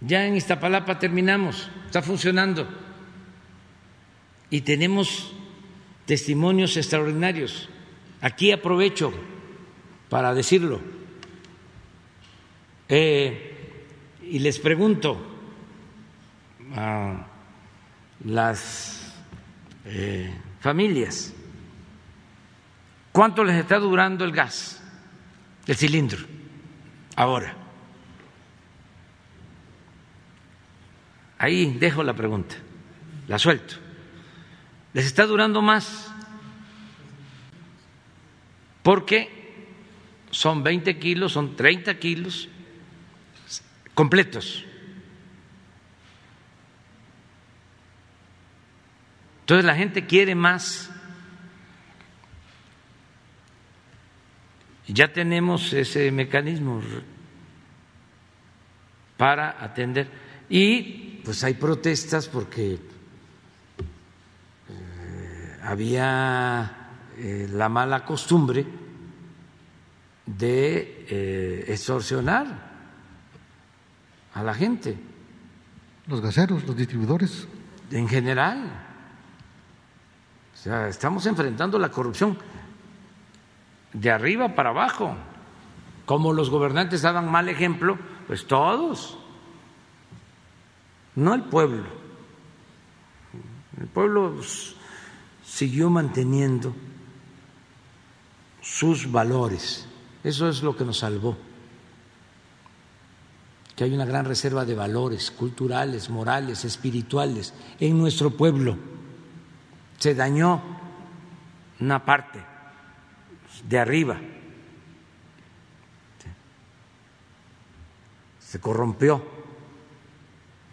Ya en Iztapalapa terminamos, está funcionando. Y tenemos testimonios extraordinarios. Aquí aprovecho para decirlo. Eh, y les pregunto a las eh, familias, ¿cuánto les está durando el gas, el cilindro, ahora? Ahí dejo la pregunta, la suelto. ¿Les está durando más? Porque son 20 kilos, son 30 kilos completos. Entonces la gente quiere más. Ya tenemos ese mecanismo para atender. Y pues hay protestas porque eh, había eh, la mala costumbre de eh, extorsionar a la gente Los gaseros, los distribuidores. en general. O sea, estamos enfrentando la corrupción de arriba para abajo. Como los gobernantes daban mal ejemplo, pues todos, no el pueblo. El pueblo pues, siguió manteniendo sus valores. Eso es lo que nos salvó. Que hay una gran reserva de valores culturales, morales, espirituales en nuestro pueblo. Se dañó una parte de arriba. Se corrompió,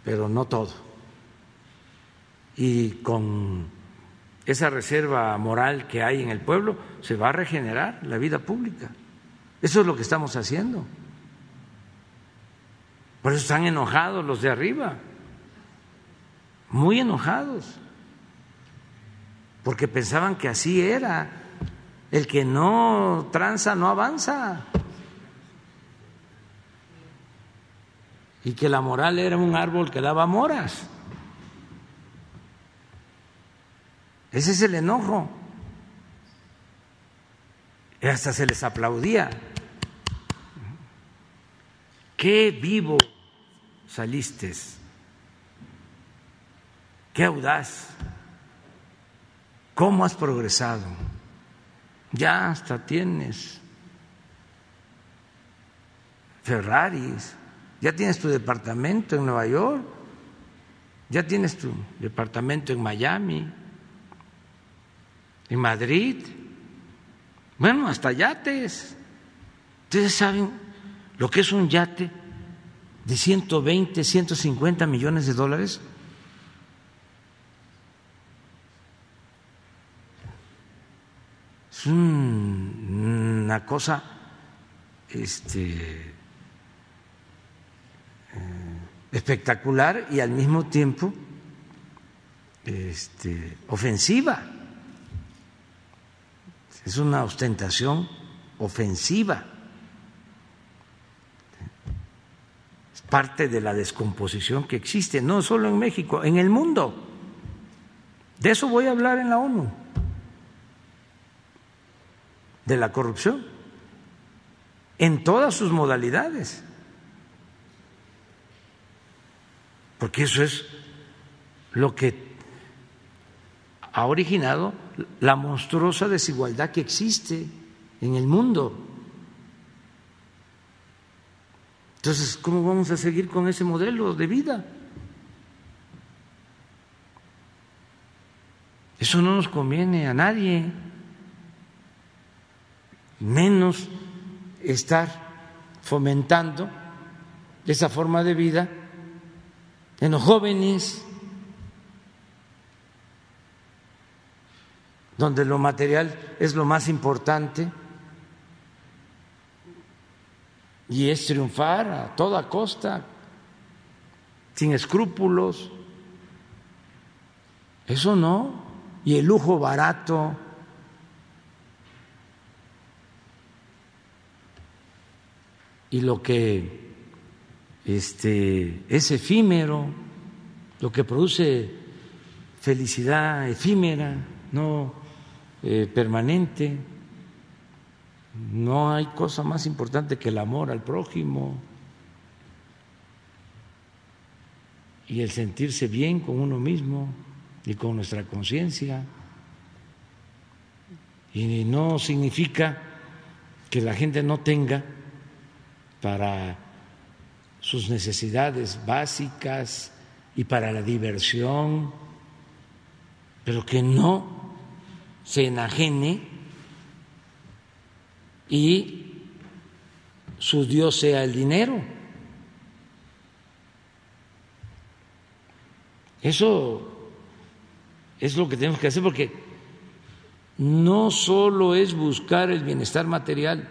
pero no todo. Y con esa reserva moral que hay en el pueblo, se va a regenerar la vida pública. Eso es lo que estamos haciendo. Por eso están enojados los de arriba, muy enojados, porque pensaban que así era. El que no tranza no avanza. Y que la moral era un árbol que daba moras. Ese es el enojo. Y hasta se les aplaudía. Qué vivo saliste, qué audaz, cómo has progresado. Ya hasta tienes Ferraris, ya tienes tu departamento en Nueva York, ya tienes tu departamento en Miami, en Madrid, bueno, hasta yates. Ustedes saben lo que es un yate de 120, 150 millones de dólares. Es una cosa este, eh, espectacular y al mismo tiempo este, ofensiva. Es una ostentación ofensiva. Parte de la descomposición que existe, no solo en México, en el mundo. De eso voy a hablar en la ONU, de la corrupción, en todas sus modalidades. porque eso es lo que ha originado la monstruosa desigualdad que existe en el mundo. Entonces, ¿cómo vamos a seguir con ese modelo de vida? Eso no nos conviene a nadie, menos estar fomentando esa forma de vida en los jóvenes, donde lo material es lo más importante y es triunfar a toda costa, sin escrúpulos. Eso no, y el lujo barato. Y lo que este, es efímero, lo que produce felicidad efímera, no eh, permanente. No hay cosa más importante que el amor al prójimo y el sentirse bien con uno mismo y con nuestra conciencia. Y no significa que la gente no tenga para sus necesidades básicas y para la diversión, pero que no se enajene y su Dios sea el dinero. Eso es lo que tenemos que hacer porque no solo es buscar el bienestar material,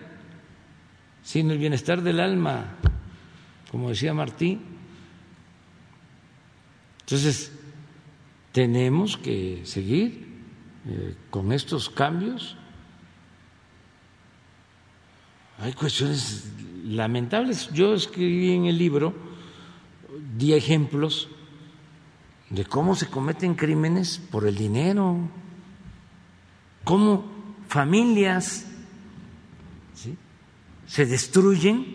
sino el bienestar del alma como decía Martín. Entonces, tenemos que seguir eh, con estos cambios. Hay cuestiones lamentables. Yo escribí en el libro, di ejemplos de cómo se cometen crímenes por el dinero, cómo familias se destruyen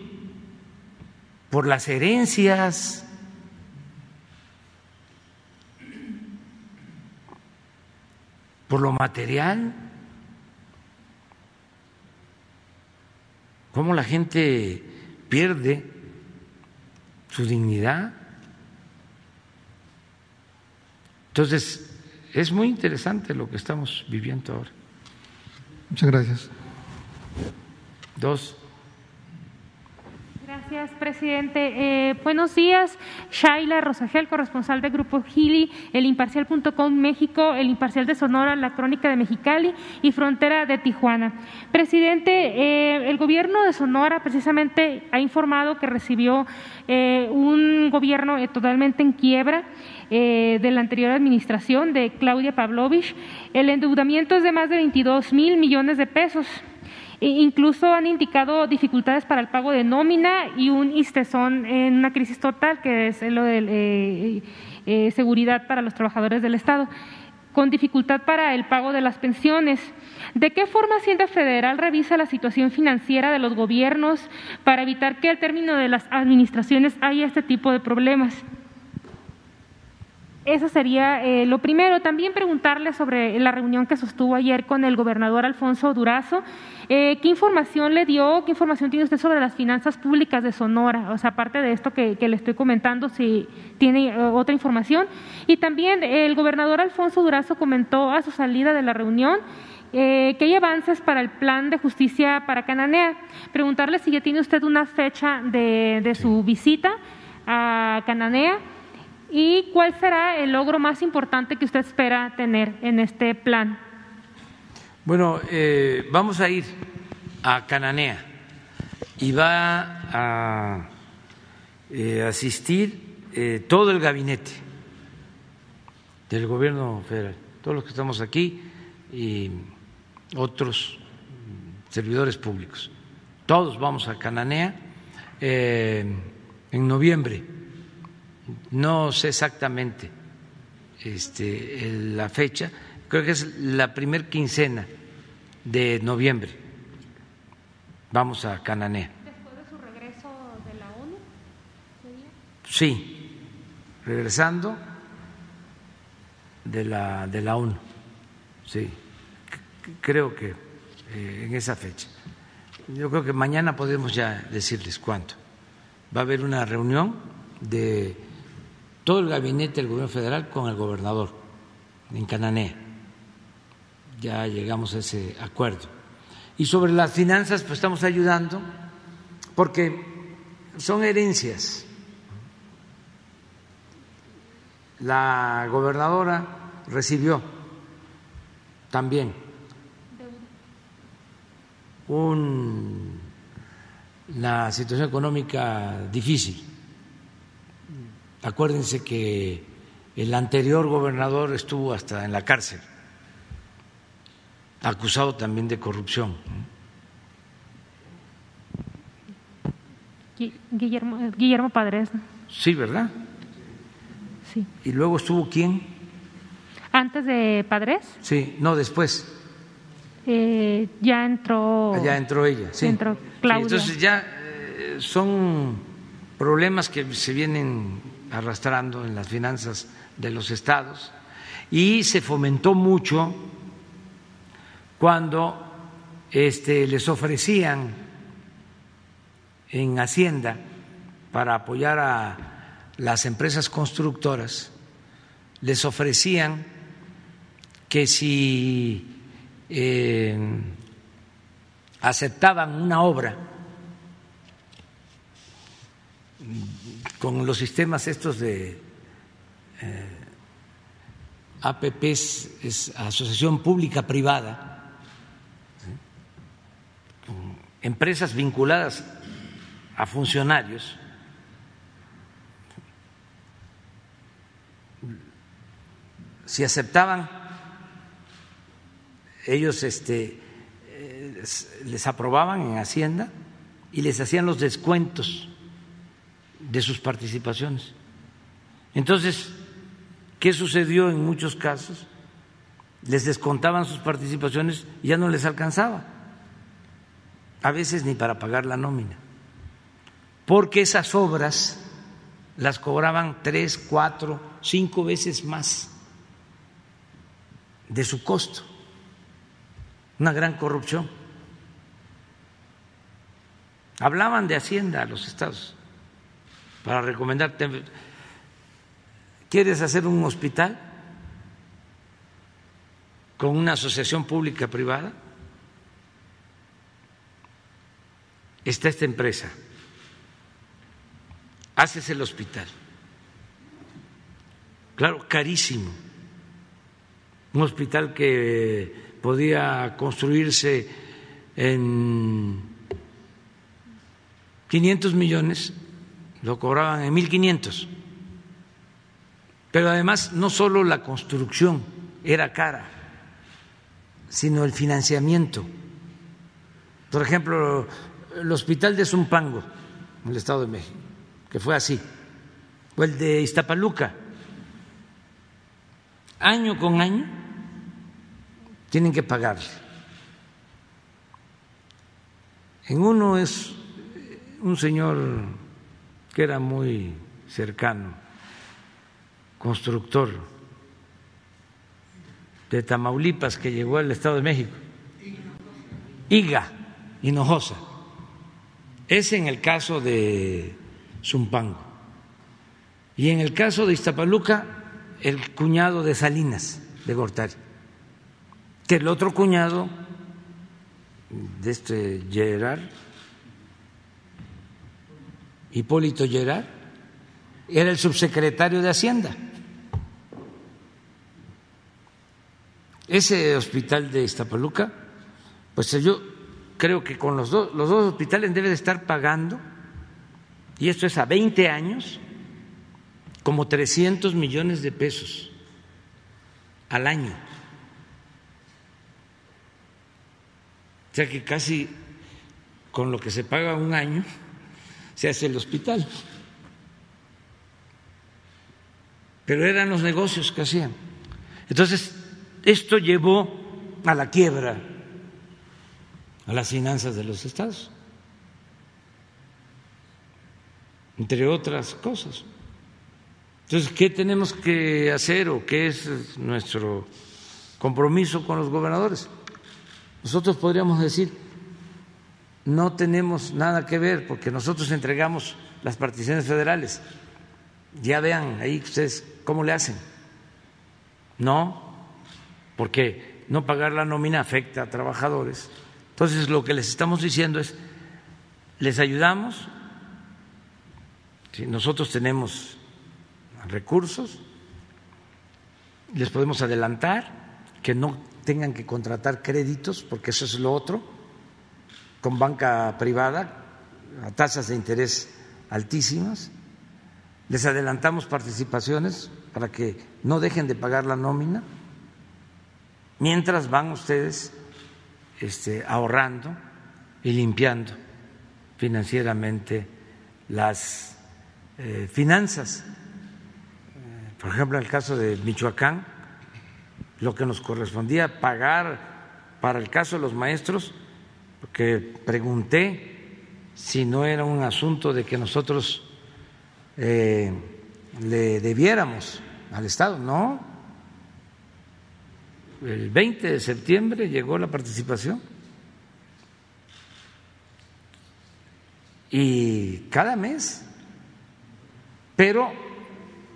por las herencias. por lo material, cómo la gente pierde su dignidad. Entonces, es muy interesante lo que estamos viviendo ahora. Muchas gracias. Dos. Gracias, presidente. Eh, buenos días. Shaila Rosagel, corresponsal de Grupo Gili, el Imparcial.com México, el Imparcial de Sonora, la Crónica de Mexicali y Frontera de Tijuana. Presidente, eh, el gobierno de Sonora precisamente ha informado que recibió eh, un gobierno totalmente en quiebra. de la anterior administración de Claudia Pavlovich. El endeudamiento es de más de 22 mil millones de pesos. Incluso han indicado dificultades para el pago de nómina y un istezón en una crisis total, que es lo de eh, eh, seguridad para los trabajadores del Estado. con dificultad para el pago de las pensiones. ¿De qué forma Hacienda Federal revisa la situación financiera de los gobiernos para evitar que al término de las administraciones haya este tipo de problemas? Eso sería eh, lo primero. También preguntarle sobre la reunión que sostuvo ayer con el gobernador Alfonso Durazo. Eh, ¿Qué información le dio? ¿Qué información tiene usted sobre las finanzas públicas de Sonora? O sea, aparte de esto que, le estoy comentando, si tiene eh, otra información. Y también el gobernador Alfonso Durazo comentó a su salida de la reunión que hay avances para el plan de justicia para Cananea. Preguntarle si ya tiene usted una fecha de, de su visita a Cananea ¿Y cuál será el logro más importante que usted espera tener en este plan? Bueno, eh, vamos a ir a Cananea y va a eh, asistir eh, todo el gabinete del gobierno federal, todos los que estamos aquí y otros servidores públicos. Todos vamos a Cananea en noviembre no sé exactamente este, la fecha, creo que es la primer quincena de noviembre. Vamos a Cananea. ¿Después de su regreso de la ONU? Sí, regresando de la, de la ONU, sí, creo que eh, en esa fecha. Yo creo que mañana podemos ya decirles cuánto. Va a haber una reunión de todo el gabinete del gobierno federal con el gobernador en Cananea. Ya llegamos a ese acuerdo. Y sobre las finanzas, pues estamos ayudando porque son herencias. La gobernadora recibió también una situación económica difícil Acuérdense que el anterior gobernador estuvo hasta en la cárcel, acusado también de corrupción. Guillermo, Guillermo Padres. Sí, ¿verdad? Sí. ¿Y luego estuvo quién? ¿Antes de Padres? Sí, no, después. Eh, ya entró. Ya entró ella, sí. Entró Claudia. entonces ya eh, son problemas que se vienen arrastrando en las finanzas de los estados y se fomentó mucho cuando este, les ofrecían en Hacienda para apoyar a las empresas constructoras, les ofrecían que si eh, aceptaban una obra con los sistemas estos de eh, APPs, es Asociación Pública Privada, empresas vinculadas a funcionarios, si aceptaban, ellos este, eh, les aprobaban en Hacienda y les hacían los descuentos de sus participaciones. Entonces, ¿qué sucedió en muchos casos? Les descontaban sus participaciones y ya no les alcanzaba, a veces ni para pagar la nómina, porque esas obras las cobraban tres, cuatro, cinco veces más de su costo, una gran corrupción. Hablaban de Hacienda a los estados para recomendarte. ¿Quieres hacer un hospital con una asociación pública privada? Está esta empresa. Haces el hospital. Claro, carísimo. Un hospital que podía construirse en 500 millones lo cobraban en 1.500. Pero además no solo la construcción era cara, sino el financiamiento. Por ejemplo, el hospital de Zumpango, en el Estado de México, que fue así, o el de Iztapaluca, año con año tienen que pagarle. En uno es un señor que era muy cercano, constructor de Tamaulipas que llegó al Estado de México, Iga Hinojosa. Es en el caso de Zumpango. Y en el caso de Iztapaluca, el cuñado de Salinas de Gortari. Que el otro cuñado de este Gerard, Hipólito Gerard, era el subsecretario de Hacienda. Ese hospital de Iztapaluca, pues yo creo que con los dos, los dos hospitales debe de estar pagando, y esto es a 20 años, como 300 millones de pesos al año. O sea que casi con lo que se paga un año se hace el hospital. Pero eran los negocios que hacían. Entonces, esto llevó a la quiebra a las finanzas de los estados, entre otras cosas. Entonces, ¿qué tenemos que hacer o qué es nuestro compromiso con los gobernadores? Nosotros podríamos decir, no tenemos nada que ver porque nosotros entregamos las particiones federales. Ya vean ahí ustedes cómo le hacen. No, porque no pagar la nómina afecta a trabajadores. Entonces, lo que les estamos diciendo es, les ayudamos, si nosotros tenemos recursos, les podemos adelantar que no tengan que contratar créditos, porque eso es lo otro, con banca privada, a tasas de interés altísimas. Les adelantamos participaciones para que no dejen de pagar la nómina, mientras van ustedes este, ahorrando y limpiando financieramente las eh, finanzas por ejemplo, en el caso de Michoacán, lo que nos correspondía pagar para el caso de los maestros, porque pregunté si no era un asunto de que nosotros eh, le debiéramos al Estado, no. El 20 de septiembre llegó la participación y cada mes, pero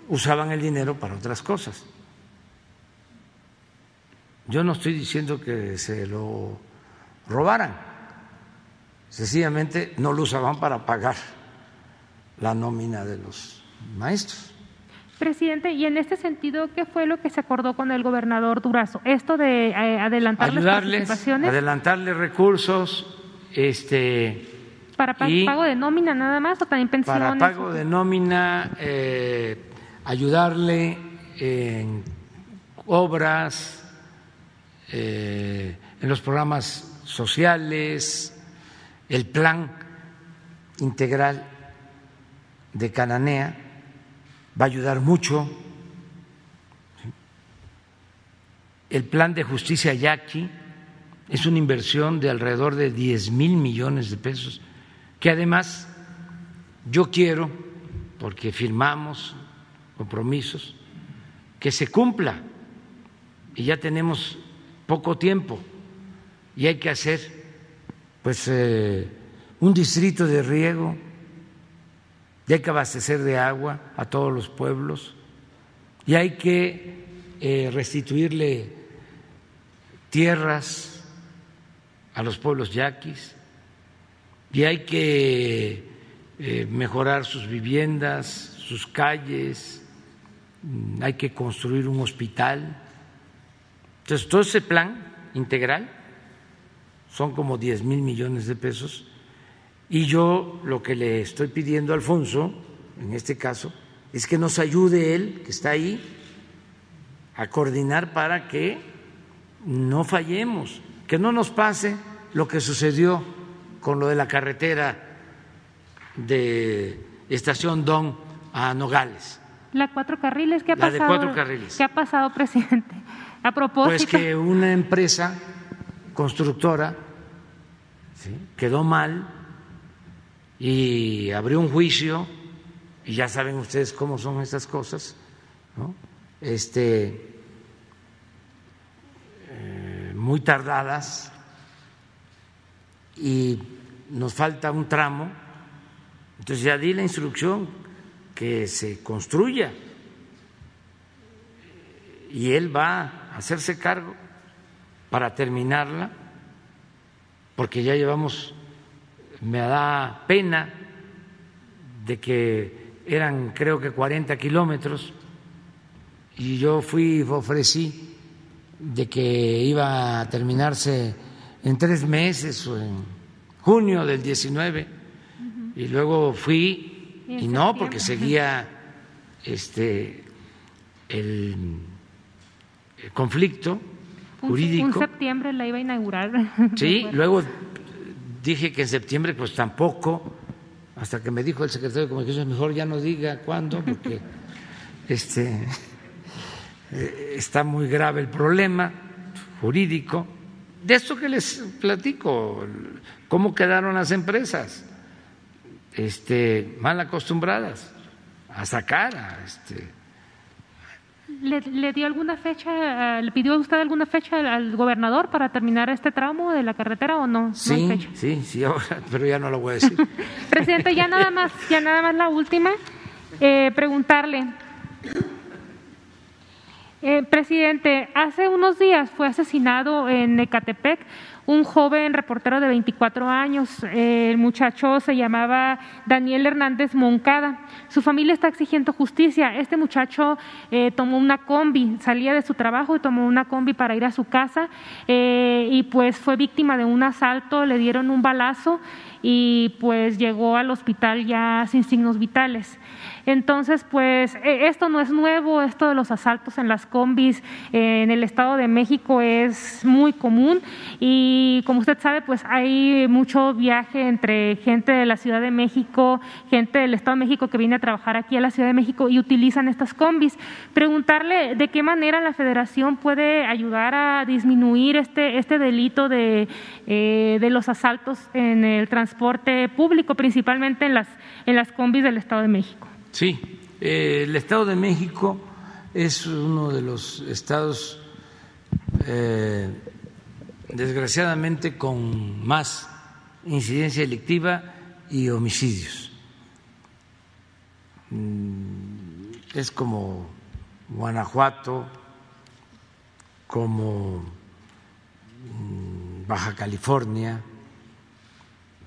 usaban el dinero para otras cosas. Yo no estoy diciendo que se lo robaran, sencillamente no lo usaban para pagar la nómina de los maestros. Presidente, y en este sentido, ¿qué fue lo que se acordó con el gobernador Durazo? Esto de eh, adelantar Ayudarles, las participaciones. adelantarle recursos, este. ¿Para pago de nómina nada más o también pensiones? Para pago de nómina, eh, ayudarle en obras, eh, en los programas sociales, el plan integral de Cananea va a ayudar mucho. El plan de justicia Yaqui es una inversión de alrededor de 10 mil millones de pesos, que además yo quiero, porque firmamos compromisos, que se cumpla. Y ya tenemos poco tiempo y hay que hacer pues eh, un distrito de riego, y hay que abastecer de agua a todos los pueblos y hay que eh, restituirle tierras a los pueblos yaquis y hay que eh, mejorar sus viviendas, sus calles, Mm, hay que construir un hospital. Entonces, todo ese plan integral son como 10 mil millones de pesos. Y yo lo que le estoy pidiendo a Alfonso, en este caso, es que nos ayude él, que está ahí, a coordinar para que no fallemos, que no nos pase lo que sucedió con lo de la carretera de Estación Don a Nogales la cuatro carriles, ¿qué ha la pasado? de cuatro carriles. ¿Qué ha pasado, presidente? A propósito. Pues que una empresa constructora quedó mal y abrió un juicio y ya saben ustedes cómo son estas cosas, ¿no? Este eh, muy tardadas y nos falta un tramo, entonces ya di la instrucción que se construya y él va a hacerse cargo para terminarla, porque ya llevamos, me da pena de que eran creo que 40 kilómetros y yo fui, ofrecí de que iba a terminarse en tres meses o en junio del 19 y luego fui y, no porque seguía este el, conflicto jurídico. En septiembre la iba a inaugurar. Sí, luego dije que en septiembre pues tampoco, hasta que me dijo el secretario de Comunicaciones, mejor ya no diga cuándo, porque este eh, está muy grave el problema jurídico. De esto que les platico, cómo quedaron las empresas, este, mal acostumbradas a sacar a este, ¿Le, dio alguna fecha, le pidió usted alguna fecha al, gobernador para terminar este tramo de la carretera o no? Sí, sí, sí, pero ya no lo voy a decir. Presidente, ya nada más, ya nada más la última, eh, preguntarle. Eh, presidente, hace unos días fue asesinado en Ecatepec un joven reportero de 24 años. El muchacho se llamaba Daniel Hernández Moncada. Su familia está exigiendo justicia. Este muchacho eh, tomó una combi, salía de su trabajo y tomó una combi para ir a su casa eh, y pues fue víctima de un asalto, le dieron un balazo y pues llegó al hospital ya sin signos vitales. Entonces, pues e, esto no es nuevo, esto de los asaltos en las combis en el Estado de México es muy común y como usted sabe, pues hay mucho viaje entre gente de la Ciudad de México, gente del Estado de México que viene a trabajar aquí a la Ciudad de México y utilizan estas combis. Preguntarle de qué manera la Federación puede ayudar a disminuir este, este delito de, eh, de los asaltos en el transporte público, principalmente en las, en las combis del Estado de México. Sí, eh, el Estado de México es uno de los estados, eh, desgraciadamente, con más incidencia delictiva y homicidios. Mm, es como Guanajuato, como mm, Baja California,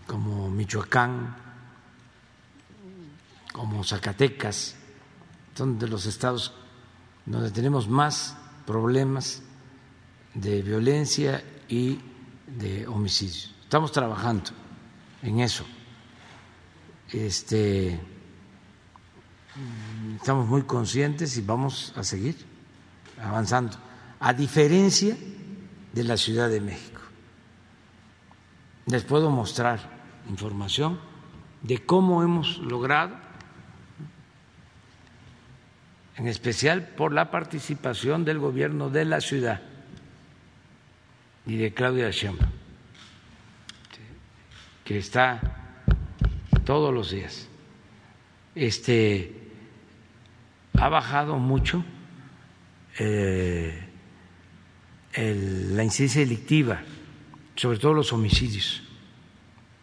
como Michoacán, como Zacatecas, son de los estados donde tenemos más problemas de violencia y de homicidios. Estamos trabajando en eso. Este, estamos muy conscientes y vamos a seguir avanzando, a diferencia de la Ciudad de México. Les puedo mostrar información de cómo hemos logrado en especial por la participación del gobierno de la ciudad y de Claudia Sheinbaum, que está todos los días. Este ha bajado mucho eh, la incidencia delictiva, sobre todo los homicidios,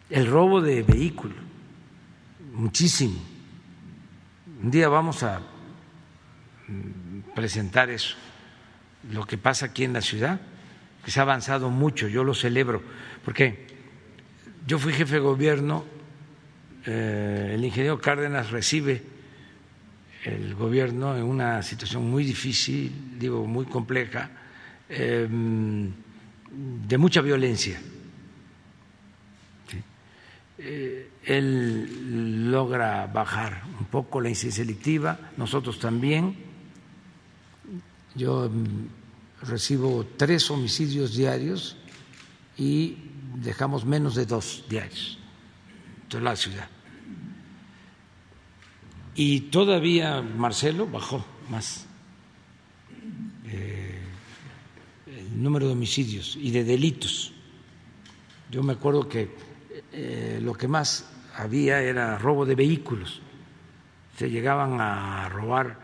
el robo de vehículos, muchísimo. Un día vamos a presentar eso, lo que pasa aquí en la ciudad, que se ha avanzado mucho, yo lo celebro, porque yo fui jefe de gobierno, eh, el ingeniero Cárdenas recibe el gobierno en una situación muy difícil, digo, muy compleja, em, de mucha violencia. Eh, él logra bajar un poco la incidencia delictiva, nosotros también yo mm, recibo tres homicidios diarios y dejamos menos de dos diarios toda la ciudad. Y todavía Marcelo bajó más. Eh, el número de homicidios y de delitos. Yo me acuerdo que eh, lo que más había era robo de vehículos. Se llegaban a robar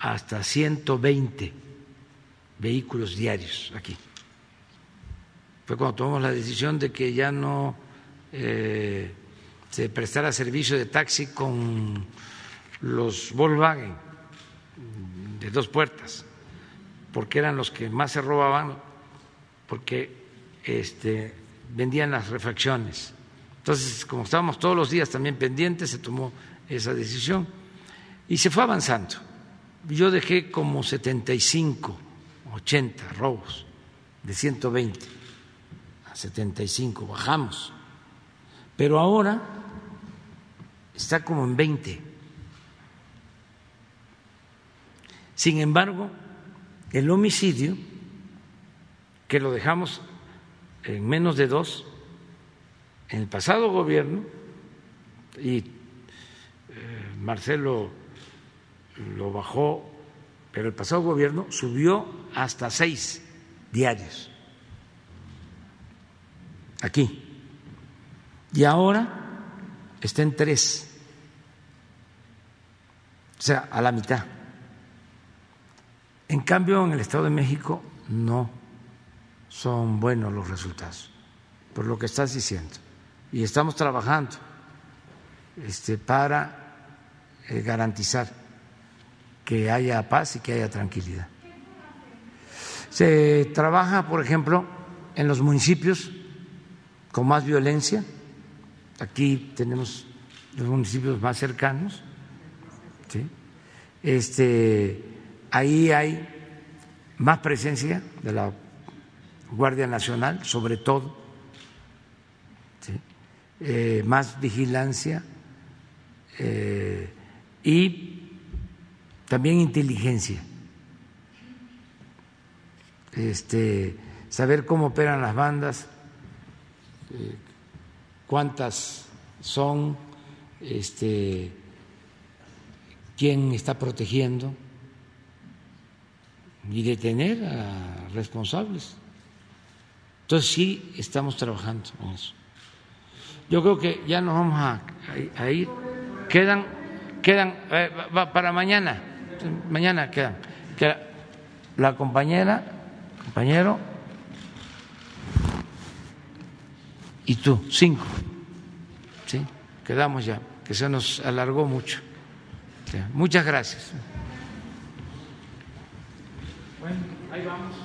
hasta 120 vehículos diarios aquí. Fue cuando tomamos la decisión de que ya no eh, se prestara servicio de taxi con los Volkswagen de dos puertas, porque eran los que más se robaban, porque este, vendían las refacciones. Entonces, como estábamos todos los días también pendientes, se tomó esa decisión y se fue avanzando. Yo dejé como 75, 80 robos de 120 a 75, bajamos. Pero ahora está como en 20. Sin embargo, el homicidio, que lo dejamos en menos de dos, en el pasado gobierno, y eh, Marcelo lo bajó, pero el pasado gobierno subió hasta seis diarios aquí. Y ahora está en tres, o sea, a la mitad. En cambio, en el Estado de México no son buenos los resultados, por lo que estás diciendo. Y estamos trabajando este, para eh, garantizar que haya paz y que haya tranquilidad. Se trabaja, por ejemplo, en los municipios con más violencia. Aquí tenemos los municipios más cercanos. Este, ahí hay más presencia de la Guardia Nacional, sobre todo, eh, más vigilancia eh, y también inteligencia. Este, saber cómo operan las bandas, eh, cuántas son, este, quién está protegiendo y detener a responsables. Entonces sí estamos trabajando en eso. Yo creo que ya nos vamos a, ir. Quedan, quedan eh, para mañana, mañana quedan. la compañera, compañero, y tú, cinco. ¿Sí? Quedamos ya, que se nos alargó mucho. Muchas gracias. Bueno, ahí vamos.